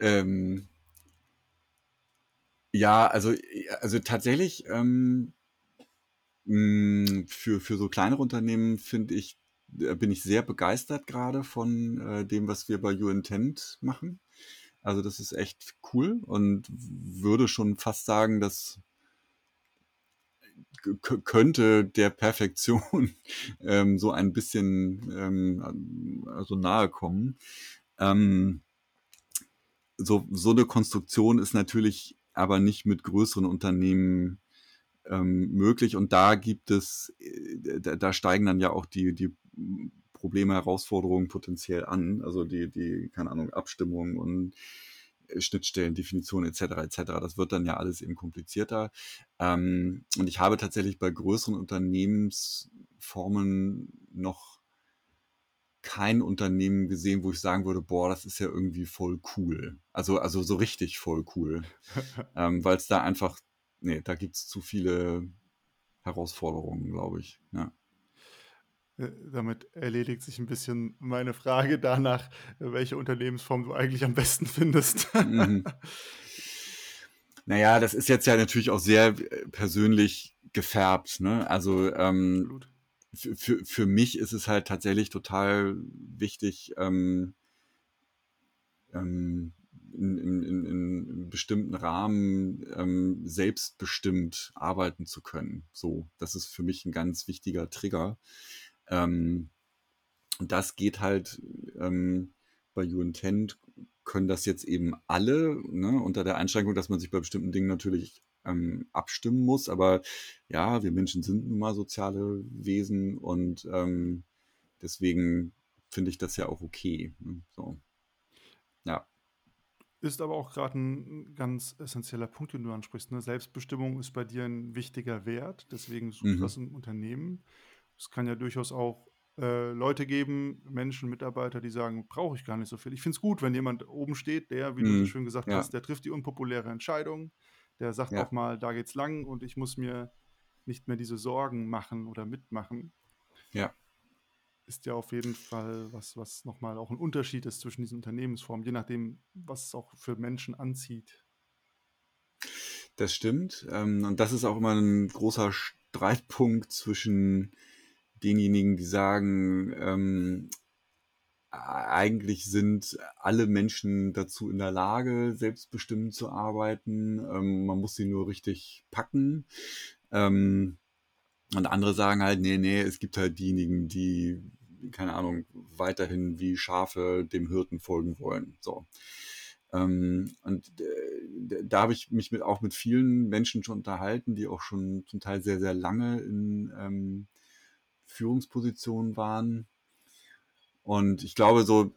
ähm, ja, also, also tatsächlich ähm, mh, für, für so kleinere Unternehmen finde ich, bin ich sehr begeistert gerade von äh, dem, was wir bei UIntent machen. Also das ist echt cool und würde schon fast sagen, dass k- könnte der Perfektion <laughs> ähm, so ein bisschen ähm, also nahe kommen. Ähm, so, so eine Konstruktion ist natürlich aber nicht mit größeren Unternehmen ähm, möglich und da gibt es, äh, da, da steigen dann ja auch die, die Probleme, Herausforderungen potenziell an, also die, die, keine Ahnung, Abstimmung und Schnittstellen, Definitionen etc. etc. Das wird dann ja alles eben komplizierter. Ähm, und ich habe tatsächlich bei größeren Unternehmensformen noch kein Unternehmen gesehen, wo ich sagen würde, boah, das ist ja irgendwie voll cool. Also, also so richtig voll cool. <laughs> ähm, Weil es da einfach, nee, da gibt es zu viele Herausforderungen, glaube ich. Ja. Äh, Damit erledigt sich ein bisschen meine Frage danach, welche Unternehmensform du eigentlich am besten findest. Mhm. <laughs> Naja, das ist jetzt ja natürlich auch sehr äh, persönlich gefärbt. Ne? Also ähm, für, für mich ist es halt tatsächlich total wichtig, ähm, ähm, in, in, in, in bestimmten Rahmen ähm, selbstbestimmt arbeiten zu können. So, das ist für mich ein ganz wichtiger Trigger. Ähm, das geht halt ähm, bei UIntent können das jetzt eben alle, ne, unter der Einschränkung, dass man sich bei bestimmten Dingen natürlich ähm, abstimmen muss. Aber ja, wir Menschen sind nun mal soziale Wesen und ähm, deswegen finde ich das ja auch okay. Ne? So. Ja. Ist aber auch gerade ein ganz essentieller Punkt, den du ansprichst. Ne? Selbstbestimmung ist bei dir ein wichtiger Wert, deswegen suchst du Mhm. das im Unternehmen. Es kann ja durchaus auch äh, Leute geben, Menschen, Mitarbeiter, die sagen, brauche ich gar nicht so viel. Ich finde es gut, wenn jemand oben steht, der, wie du so Mhm. schön gesagt Ja. hast, der trifft die unpopuläre Entscheidung, der sagt Ja. auch mal, da geht's lang und ich muss mir nicht mehr diese Sorgen machen oder mitmachen. Ja. Ist ja auf jeden Fall was, was nochmal auch ein Unterschied ist zwischen diesen Unternehmensformen, je nachdem, was es auch für Menschen anzieht. Das stimmt. Ähm, und das ist auch immer ein großer Streitpunkt zwischen denjenigen, die sagen, ähm, eigentlich sind alle Menschen dazu in der Lage, selbstbestimmt zu arbeiten. Ähm, man muss sie nur richtig packen. Ähm, und andere sagen halt, nee, nee, es gibt halt diejenigen, die, keine Ahnung, weiterhin wie Schafe dem Hirten folgen wollen. So. Ähm, und äh, da habe ich mich mit, auch mit vielen Menschen schon unterhalten, die auch schon zum Teil sehr, sehr lange in ähm, Führungspositionen waren. Und ich glaube, so,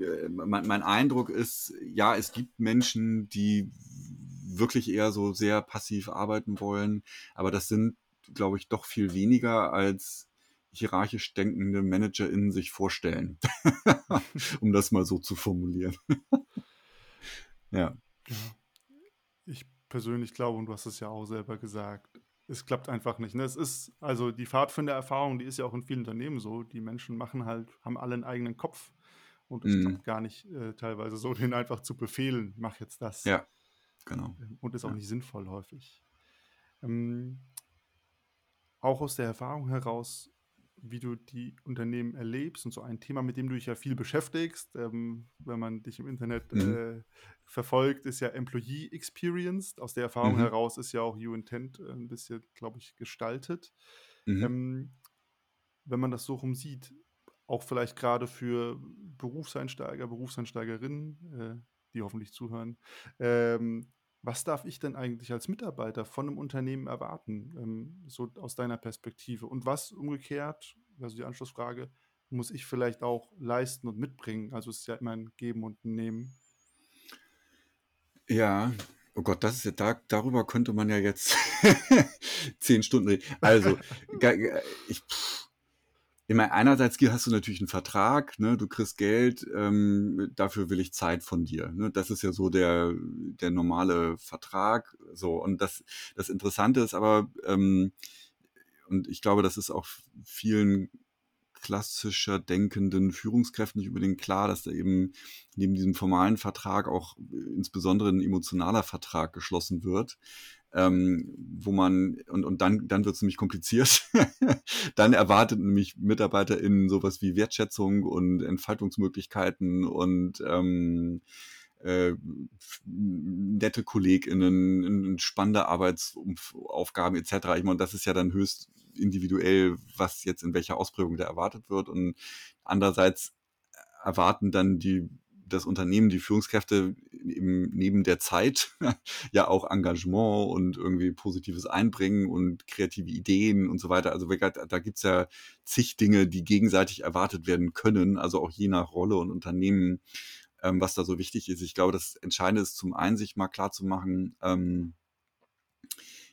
äh, mein, mein Eindruck ist, ja, es gibt Menschen, die wirklich eher so sehr passiv arbeiten wollen, aber das sind, glaube ich, doch viel weniger als hierarchisch denkende ManagerInnen sich vorstellen, <laughs> um das mal so zu formulieren. ja. <laughs> Ja. Ich persönlich glaube, und du hast es ja auch selber gesagt, es klappt einfach nicht. Ne? Es ist, also die Pfadfinder-Erfahrung, die ist ja auch in vielen Unternehmen so. Die Menschen machen halt, haben alle einen eigenen Kopf. Und es Mhm. klappt gar nicht äh, teilweise so, <laughs> denen einfach zu befehlen, mach jetzt das. Ja, genau. Ähm, Und ist auch Ja. nicht sinnvoll häufig. Ähm, auch aus der Erfahrung heraus, wie du die Unternehmen erlebst und so ein Thema, mit dem du dich ja viel beschäftigst, ähm, wenn man dich im Internet Mhm. äh, verfolgt, ist ja Employee Experience. Aus der Erfahrung Mhm. heraus ist ja auch You Intent äh, ein bisschen, glaube ich, gestaltet. Mhm. Ähm, wenn man das so rum sieht, auch vielleicht gerade für Berufseinsteiger, Berufseinsteigerinnen, äh, die hoffentlich zuhören, ähm, was darf ich denn eigentlich als Mitarbeiter von einem Unternehmen erwarten, ähm, so aus deiner Perspektive? Und was umgekehrt, also die Anschlussfrage, muss ich vielleicht auch leisten und mitbringen? Also es ist ja immer ein Geben und ein Nehmen. Ja, oh Gott, das ist ja da, darüber könnte man ja jetzt <laughs> zehn Stunden reden. Also, <laughs> ich, ich einerseits hast du natürlich einen Vertrag, ne, du kriegst Geld, ähm, dafür will ich Zeit von dir. Ne? Das ist ja so der, der normale Vertrag. So, und das, das Interessante ist aber, ähm, und ich glaube, das ist auch vielen klassischer denkenden Führungskräften nicht unbedingt klar, dass da eben neben diesem formalen Vertrag auch insbesondere ein emotionaler Vertrag geschlossen wird, ähm, wo man, und, und dann, dann wird es nämlich kompliziert. <laughs> dann erwartet nämlich MitarbeiterInnen sowas wie Wertschätzung und Entfaltungsmöglichkeiten und ähm, äh, nette KollegInnen, spannende Arbeitsaufgaben etc. Ich meine, das ist ja dann höchst individuell, was jetzt in welcher Ausprägung da erwartet wird. Und andererseits erwarten dann die das Unternehmen, die Führungskräfte eben neben der Zeit <laughs> ja auch Engagement und irgendwie positives Einbringen und kreative Ideen und so weiter. Also da gibt's ja zig Dinge, die gegenseitig erwartet werden können, also auch je nach Rolle und Unternehmen, ähm, was da so wichtig ist. Ich glaube, das Entscheidende ist zum einen, sich mal klar zu machen, ähm,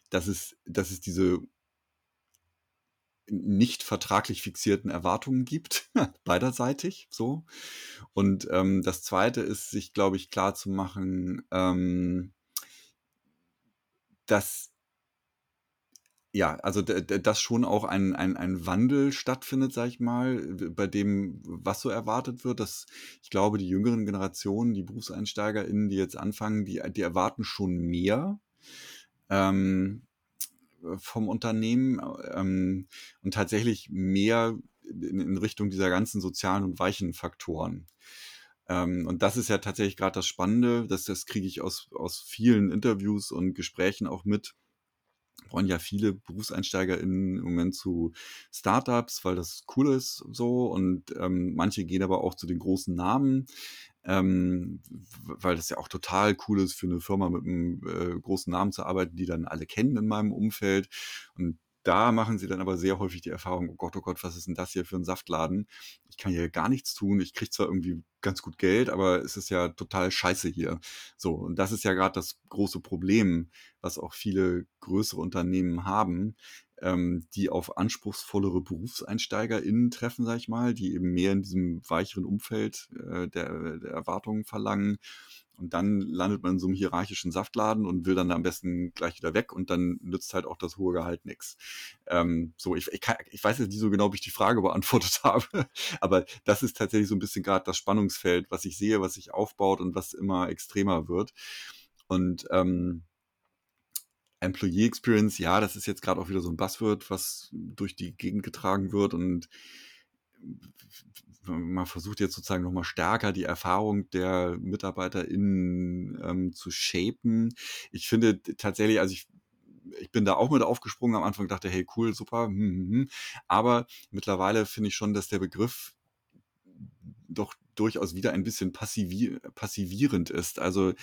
dass es, dass es diese nicht vertraglich fixierten Erwartungen gibt, <laughs> beiderseitig so. Und ähm, das Zweite ist, sich, glaube ich, klar zu machen, ähm, dass ja, also dass schon auch ein, ein, ein Wandel stattfindet, sag ich mal, bei dem, was so erwartet wird. Dass ich glaube, die jüngeren Generationen, die BerufseinsteigerInnen, die jetzt anfangen, die, die erwarten schon mehr. Ähm, vom Unternehmen ähm, und tatsächlich mehr in, in, Richtung dieser ganzen sozialen und weichen Faktoren. Ähm, und das ist ja tatsächlich gerade das Spannende, dass das kriege ich aus, aus vielen Interviews und Gesprächen auch mit. Wollen ja viele Berufseinsteiger im Moment zu Startups, weil das cool ist so und ähm, manche gehen aber auch zu den großen Namen ähm, weil das ja auch total cool ist, für eine Firma mit einem äh, großen Namen zu arbeiten, die dann alle kennen in meinem Umfeld. Und da machen sie dann aber sehr häufig die Erfahrung, oh Gott, oh Gott, was ist denn das hier für ein Saftladen? Ich kann hier gar nichts tun. Ich kriege zwar irgendwie ganz gut Geld, aber es ist ja total scheiße hier. So, und das ist ja gerade das große Problem, was auch viele größere Unternehmen haben, ähm, die auf anspruchsvollere BerufseinsteigerInnen treffen, sag ich mal, die eben mehr in diesem weicheren Umfeld äh, der, der Erwartungen verlangen. Und dann landet man in so einem hierarchischen Saftladen und will dann am besten gleich wieder weg und dann nützt halt auch das hohe Gehalt nichts. Ähm, so, ich, ich, kann, ich weiß jetzt nicht so genau, wie ich die Frage <laughs> beantwortet habe, aber das ist tatsächlich so ein bisschen gerade das Spannungsfeld, was ich sehe, was sich aufbaut und was immer extremer wird. Und ähm, Employee Experience, ja, das ist jetzt gerade auch wieder so ein Buzzword, was durch die Gegend getragen wird und man versucht jetzt sozusagen nochmal stärker die Erfahrung der MitarbeiterInnen ähm, zu shapen. Ich finde tatsächlich, also ich ich bin da auch mit aufgesprungen am Anfang, dachte, hey, cool, super. Hm, hm, hm. Aber mittlerweile finde ich schon, dass der Begriff doch durchaus wieder ein bisschen passivi passivierend ist. Also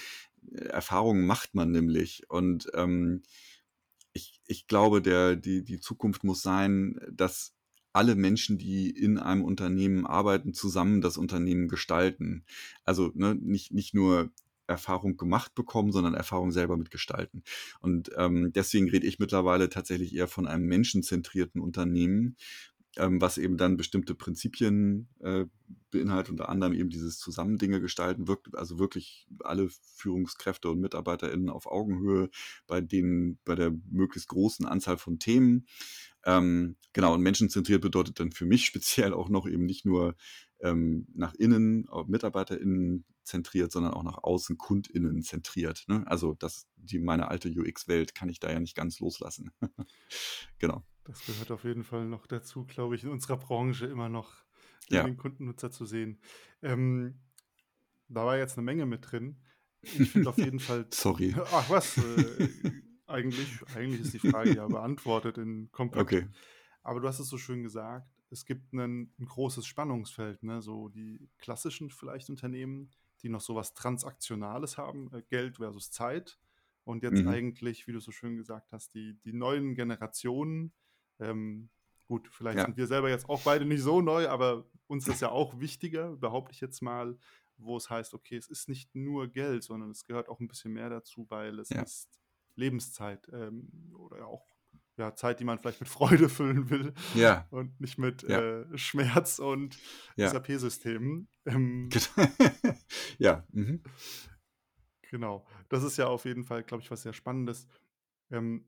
Erfahrungen macht man nämlich. Und ähm, ich, ich glaube, der, die, die Zukunft muss sein, dass alle Menschen, die in einem Unternehmen arbeiten, zusammen das Unternehmen gestalten. Also ne, nicht, nicht nur Erfahrung gemacht bekommen, sondern Erfahrung selber mitgestalten. Und ähm, deswegen rede ich mittlerweile tatsächlich eher von einem menschenzentrierten Unternehmen, was eben dann bestimmte Prinzipien äh, beinhaltet, unter anderem eben dieses Zusammendinge gestalten, wirkt also wirklich alle Führungskräfte und MitarbeiterInnen auf Augenhöhe bei denen, bei der möglichst großen Anzahl von Themen. Ähm, genau, und menschenzentriert bedeutet dann für mich <laughs> speziell auch noch eben nicht nur ähm, nach innen, MitarbeiterInnen zentriert, sondern auch nach außen KundInnen zentriert. Ne? Also das, die meine alte UX-Welt kann ich da ja nicht ganz loslassen. <laughs> genau. Das gehört auf jeden Fall noch dazu, glaube ich, in unserer Branche immer noch ja. den Kundennutzer zu sehen. Ähm, da war jetzt eine Menge mit drin. Ich finde auf jeden <laughs> Fall. Sorry. <laughs> Ach was, äh, eigentlich, eigentlich ist die Frage ja beantwortet in Kompakt. Okay. Aber du hast es so schön gesagt. es gibt 'nen 'n großes Spannungsfeld, ne? So die klassischen vielleicht Unternehmen, die noch so was Transaktionales haben, äh, Geld versus Zeit. Und jetzt Mhm. eigentlich, wie du so schön gesagt hast, die die neuen Generationen, ähm, gut, vielleicht Ja. sind wir selber jetzt auch beide nicht so neu, aber uns ist ja auch wichtiger, behaupte ich jetzt mal, wo es heißt: „Okay, es ist nicht nur Geld, sondern es gehört auch 'n bisschen mehr dazu, weil es Ja. ist Lebenszeit, ähm, oder auch, ja, Zeit, die man vielleicht mit Freude <laughs> füllen will Ja. und nicht mit, Ja. äh, Schmerz und. SAP-Systemen.“ Ähm <laughs> Ja, mhm. Genau. Das ist ja auf jeden Fall, glaube ich, was sehr Spannendes. Ähm,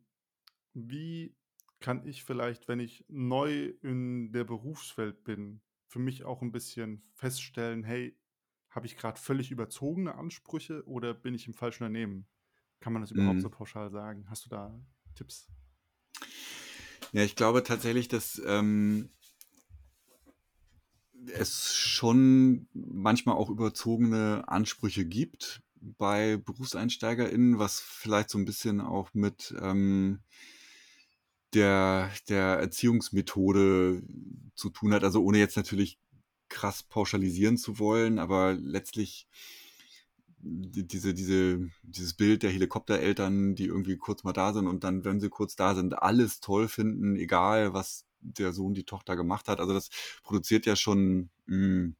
wie kann ich vielleicht, wenn ich neu in der Berufswelt bin, für mich auch 'n bisschen feststellen: „Hey, habe ich grad völlig überzogene Ansprüche oder bin ich im falschen Unternehmen?“ Kann man das überhaupt so Mhm. pauschal sagen? Hast du da Tipps? Ja, ich glaube tatsächlich, dass, ähm es schon manchmal auch überzogene Ansprüche gibt bei BerufseinsteigerInnen, was vielleicht so 'n bisschen auch mit, ähm der der Erziehungsmethode zu tun hat. Also, ohne jetzt natürlich krass pauschalisieren zu wollen, aber letztlich diese diese dieses Bild der Helikoptereltern, die irgendwie kurz mal da sind und dann, wenn sie kurz da sind, alles toll finden, egal was der Sohn, die Tochter gemacht hat. Also, das produziert ja schon, hm,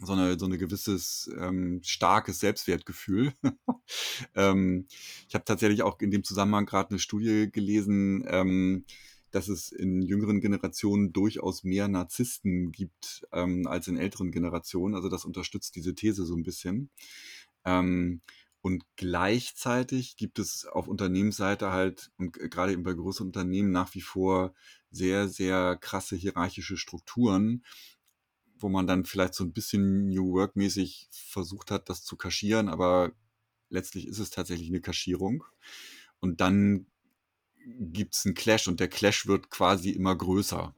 so 'ne so 'ne gewisses, ähm, starkes Selbstwertgefühl. <laughs> Ähm, ich habe tatsächlich auch in dem Zusammenhang grad 'ne Studie gelesen, ähm, dass es in jüngeren Generationen durchaus mehr Narzissten gibt, ähm, als in älteren Generationen. Also, das unterstützt diese These so 'n bisschen. Ähm, und gleichzeitig gibt es auf Unternehmensseite halt und g grade eben bei größeren Unternehmen nach wie vor sehr, sehr krasse hierarchische Strukturen, wo man dann vielleicht so 'n bisschen New Work-mäßig versucht hat, das zu kaschieren, aber letztlich ist es tatsächlich 'ne Kaschierung. Und dann gibt's 'n Clash und der Clash wird quasi immer größer.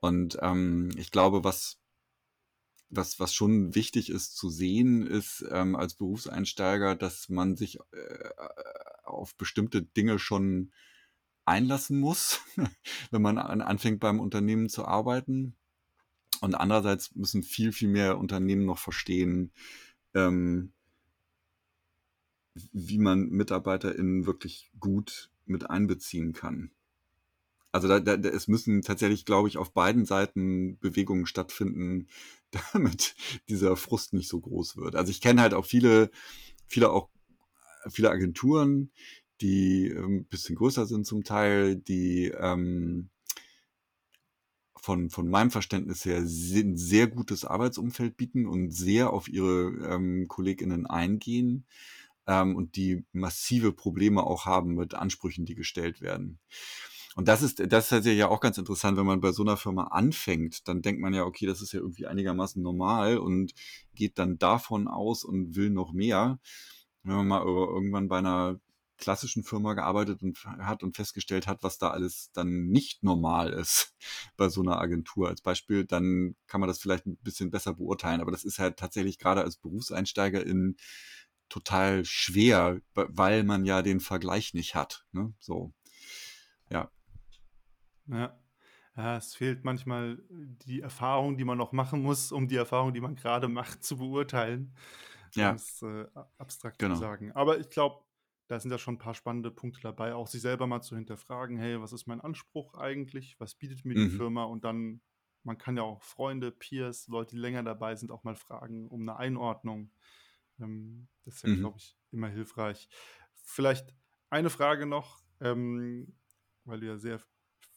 Und, ähm, ich glaube, was was was schon wichtig ist zu sehen, ist, ähm, als Berufseinsteiger, dass man sich, äh, auf bestimmte Dinge schon einlassen muss, <laughs> wenn man an anfängt, beim Unternehmen zu arbeiten. Und andererseits müssen viel, viel mehr Unternehmen noch verstehen, ähm wie man MitarbeiterInnen wirklich gut mit einbeziehen kann. Also, da da es müssen tatsächlich, glaube ich, auf beiden Seiten Bewegungen stattfinden, <laughs> damit dieser Frust nicht so groß wird. Also, ich kenne halt auch viele viele auch viele Agenturen, die, ähm, bisschen größer sind zum Teil, die, ähm von von meinem Verständnis her se 'n sehr gutes Arbeitsumfeld bieten und sehr auf ihre, ähm, KollegInnen eingehen, ähm, und die massive Probleme auch haben mit Ansprüchen, die gestellt werden. Und das ist das ist ja auch ganz interessant, wenn man bei so 'ner Firma anfängt, dann denkt man ja: „Okay, das ist ja irgendwie einigermaßen normal“ und geht dann davon aus und will noch mehr. Wenn man mal ir irgendwann bei 'ner klassischen Firma gearbeitet und hat und festgestellt hat, was da alles dann nicht normal ist <laughs> bei so 'ner Agentur als Beispiel, dann kann man das vielleicht 'n bisschen besser beurteilen. Aber das ist halt tatsächlich grade als Berufseinsteigerin total schwer, weil man ja den Vergleich nicht hat, ne, so. Ja. Ja. Ja, es fehlt manchmal die Erfahrung, die man noch machen muss, um die Erfahrung, die man grade macht, zu beurteilen, Ja. um's, äh, abstrakt zu Genau. sagen. Aber ich glaube, da sind ja schon 'n paar spannende Punkte dabei, auch sich selber mal zu hinterfragen: „Hey, was ist mein Anspruch eigentlich? Was bietet mir die Mhm. Firma?“ Und dann man kann ja auch Freunde, Peers, Leute, die länger dabei sind, auch mal fragen um 'ne Einordnung. Ähm, das ist ja, Mhm. glaube ich, immer hilfreich. Vielleicht eine Frage noch, ähm, weil du ja sehr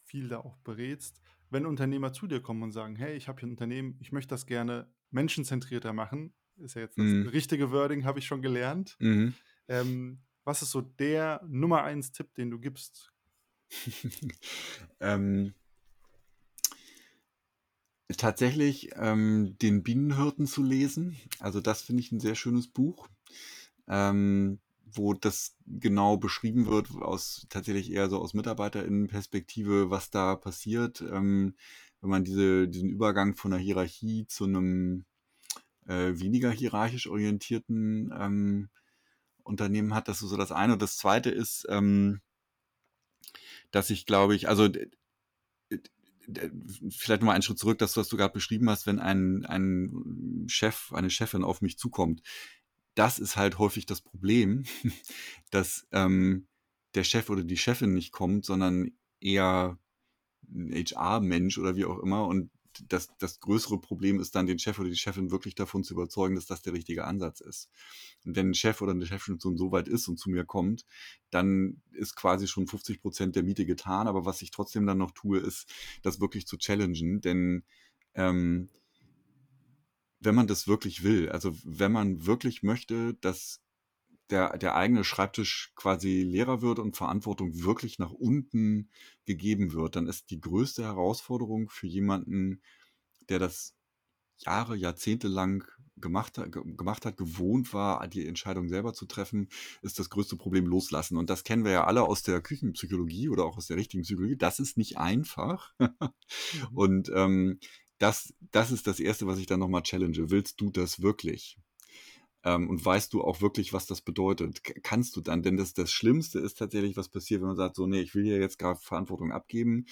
viel da auch berätst. Wenn Unternehmer zu dir kommen und sagen: „Hey, ich habe hier 'n Unternehmen, ich möchte das gerne menschenzentrierter machen“, ist ja jetzt das Mhm. richtige Wording, habe ich schon gelernt. Mhm. Ähm, was ist so der Nummer 1 Tipp, den du gibst? <laughs> Ähm tatsächlich, ähm, den Bienenhirten zu lesen. Also, das finde ich 'n sehr schönes Buch, ähm, wo das genau beschrieben wird aus tatsächlich eher so aus MitarbeiterInnenperspektive, was da passiert, ähm, wenn man diese diesen Übergang von 'ner Hierarchie zu 'nem, äh, weniger hierarchisch orientierten, ähm, Unternehmen hat. Das ist so das eine. Und das Zweite ist, ähm dass ich, glaube ich also, vielleicht nochmal einen Schritt zurück, das, was du gerade beschrieben hast, wenn ein, ein Chef, eine Chefin auf mich zukommt. Das ist halt häufig das Problem, <laughs> dass ähm, der Chef oder die Chefin nicht kommt, sondern eher ein HR-Mensch oder wie auch immer und das, das größere Problem ist dann, den Chef oder die Chefin wirklich davon zu überzeugen, dass das der richtige Ansatz ist. Und wenn ein Chef oder eine Chefin schon so weit ist und zu mir kommt, dann ist quasi schon 50 Prozent der Miete getan. Aber was ich trotzdem dann noch tue, ist, das wirklich zu challengen. Denn ähm, wenn man das wirklich will, also wenn man wirklich möchte, dass der, der eigene Schreibtisch quasi leerer wird und Verantwortung wirklich nach unten gegeben wird, dann ist die größte Herausforderung für jemanden, der das Jahre, Jahrzehnte lang gemacht, gemacht hat, gewohnt war, die Entscheidung selber zu treffen, ist das größte Problem loslassen. Und das kennen wir ja alle aus der Küchenpsychologie oder auch aus der richtigen Psychologie. Das ist nicht einfach. <laughs> Mhm. Und ähm, das, das ist das Erste, was ich dann nochmal challenge. Willst du das wirklich? Ähm, und weißt du auch wirklich, was das bedeutet? Kannst du dann? Denn das, das Schlimmste ist tatsächlich, was passiert, wenn man sagt, so, nee, ich will hier jetzt gerade Verantwortung abgeben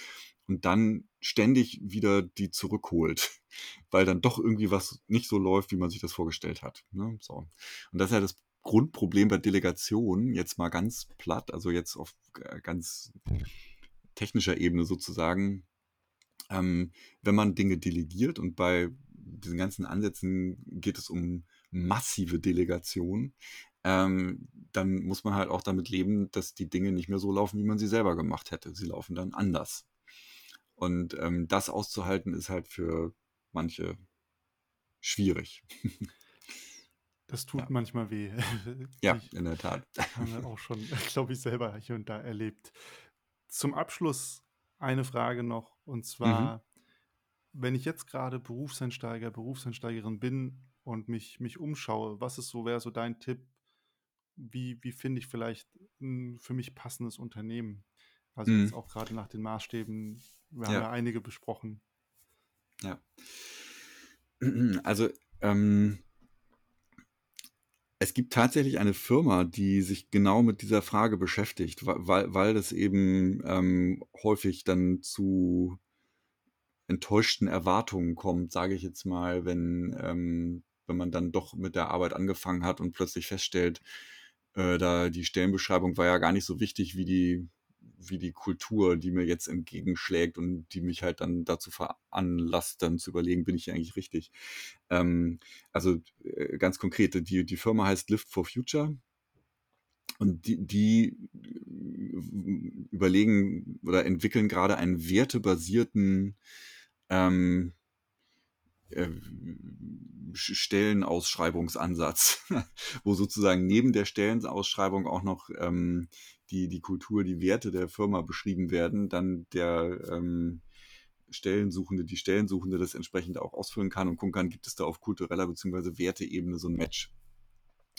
und dann ständig wieder die zurückholt, <laughs> weil dann doch irgendwie was nicht so läuft, wie man sich das vorgestellt hat. Ne? So. Und das ist ja das Grundproblem bei Delegation, jetzt mal ganz platt, also jetzt auf ganz technischer Ebene sozusagen, ähm, wenn man Dinge delegiert und bei diesen ganzen Ansätzen geht es um massive Delegation, ähm, dann muss man halt auch damit leben, dass die Dinge nicht mehr so laufen, wie man sie selber gemacht hätte. Sie laufen dann anders. Und ähm, das auszuhalten ist halt für manche schwierig. <laughs> Das tut ja. manchmal weh. Ja, <laughs> ich, in der Tat. Haben wir auch schon, <laughs> glaube ich, selber hier und da erlebt. Zum Abschluss eine Frage noch, und mhm. zwar, mhm. wenn ich jetzt gerade Berufseinsteiger, Berufseinsteigerin bin und mich, mich umschaue, was ist so, wäre so dein Tipp? Wie, wie finde ich vielleicht ein für mich passendes Unternehmen? Also mhm. jetzt auch gerade nach den Maßstäben, wir haben ja, ja einige besprochen. Ja. <clears throat> Also ähm, es gibt tatsächlich eine Firma, die sich genau mit dieser Frage beschäftigt, weil, weil das eben ähm, häufig dann zu enttäuschten Erwartungen kommt, sage ich jetzt mal, wenn ähm, wenn man dann doch mit der Arbeit angefangen hat und plötzlich feststellt, äh, da die Stellenbeschreibung war ja gar nicht so wichtig wie die, wie die Kultur, die mir jetzt entgegenschlägt und die mich halt dann dazu veranlasst, dann zu überlegen, bin ich hier eigentlich richtig. Ähm, also äh, ganz konkret, die, die Firma heißt Lift for Future. Und die, die äh, überlegen oder entwickeln gerade einen wertebasierten ähm, äh, Stellenausschreibungsansatz, <laughs> wo sozusagen neben der Stellenausschreibung auch noch ähm, die, die Kultur, die Werte der Firma beschrieben werden, dann der ähm, Stellensuchende, die Stellensuchende das entsprechend auch ausfüllen kann und gucken kann, gibt es da auf kultureller bzw. Werteebene so ein Match.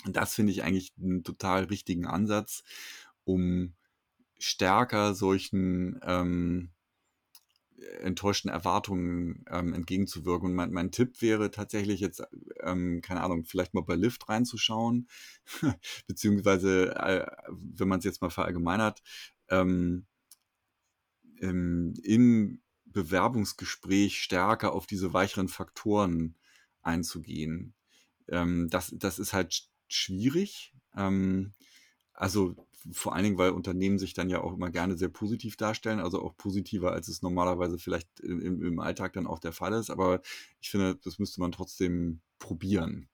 Und das finde ich eigentlich einen total richtigen Ansatz, um stärker solchen ähm, enttäuschten Erwartungen ähm, entgegenzuwirken. Und mein, mein Tipp wäre tatsächlich jetzt, ähm, keine Ahnung, vielleicht mal bei Lyft reinzuschauen, <laughs> beziehungsweise, äh, wenn man es jetzt mal verallgemeinert, ähm, im Bewerbungsgespräch stärker auf diese weicheren Faktoren einzugehen. Ähm, das, das ist halt schwierig. Ähm, also vor allen Dingen, weil Unternehmen sich dann ja auch immer gerne sehr positiv darstellen, also auch positiver, als es normalerweise vielleicht im, im Alltag dann auch der Fall ist. Aber ich finde, das müsste man trotzdem probieren,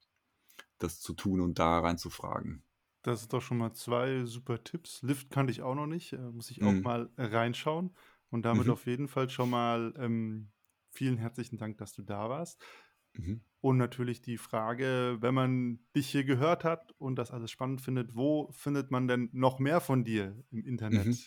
das zu tun und da reinzufragen. Das ist doch schon mal zwei super Tipps. Lift kannte ich auch noch nicht, äh, muss ich auch mhm. mal reinschauen. Und damit mhm. auf jeden Fall schon mal ähm, vielen herzlichen Dank, dass du da warst. Mhm. Und natürlich die Frage, wenn man dich hier gehört hat und das alles spannend findet, wo findet man denn noch mehr von dir im Internet? Mhm.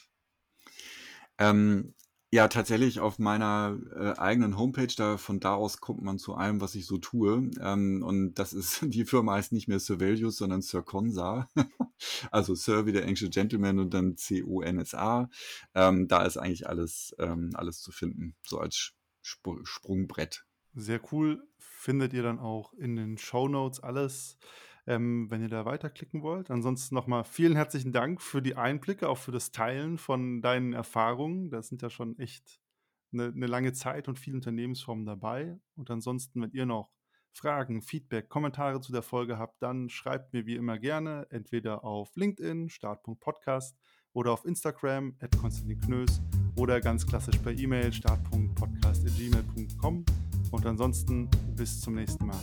Ähm, ja, tatsächlich auf meiner äh, eigenen Homepage, da von da aus kommt man zu allem, was ich so tue. Ähm, und das ist, <laughs> die Firma heißt nicht mehr Survelius, sondern Sir Consa. <laughs> also Sir wie der englische Gentleman und dann C-O-N-S-A. Ähm, da ist eigentlich alles, ähm, alles zu finden, so als Sp Sprungbrett. Sehr cool findet ihr dann auch in den Show Notes alles, ähm, wenn ihr da weiterklicken wollt. Ansonsten nochmal vielen herzlichen Dank für die Einblicke, auch für das Teilen von deinen Erfahrungen. Das sind ja schon echt 'ne 'ne lange Zeit und viele Unternehmensformen dabei. Und ansonsten, wenn ihr noch Fragen, Feedback, Kommentare zu der Folge habt, dann schreibt mir wie immer gerne entweder auf LinkedIn, start.podcast oder auf Instagram, Konstantin Knös oder ganz klassisch per E-Mail, start.podcast.gmail.com. Und ansonsten bis zum nächsten Mal.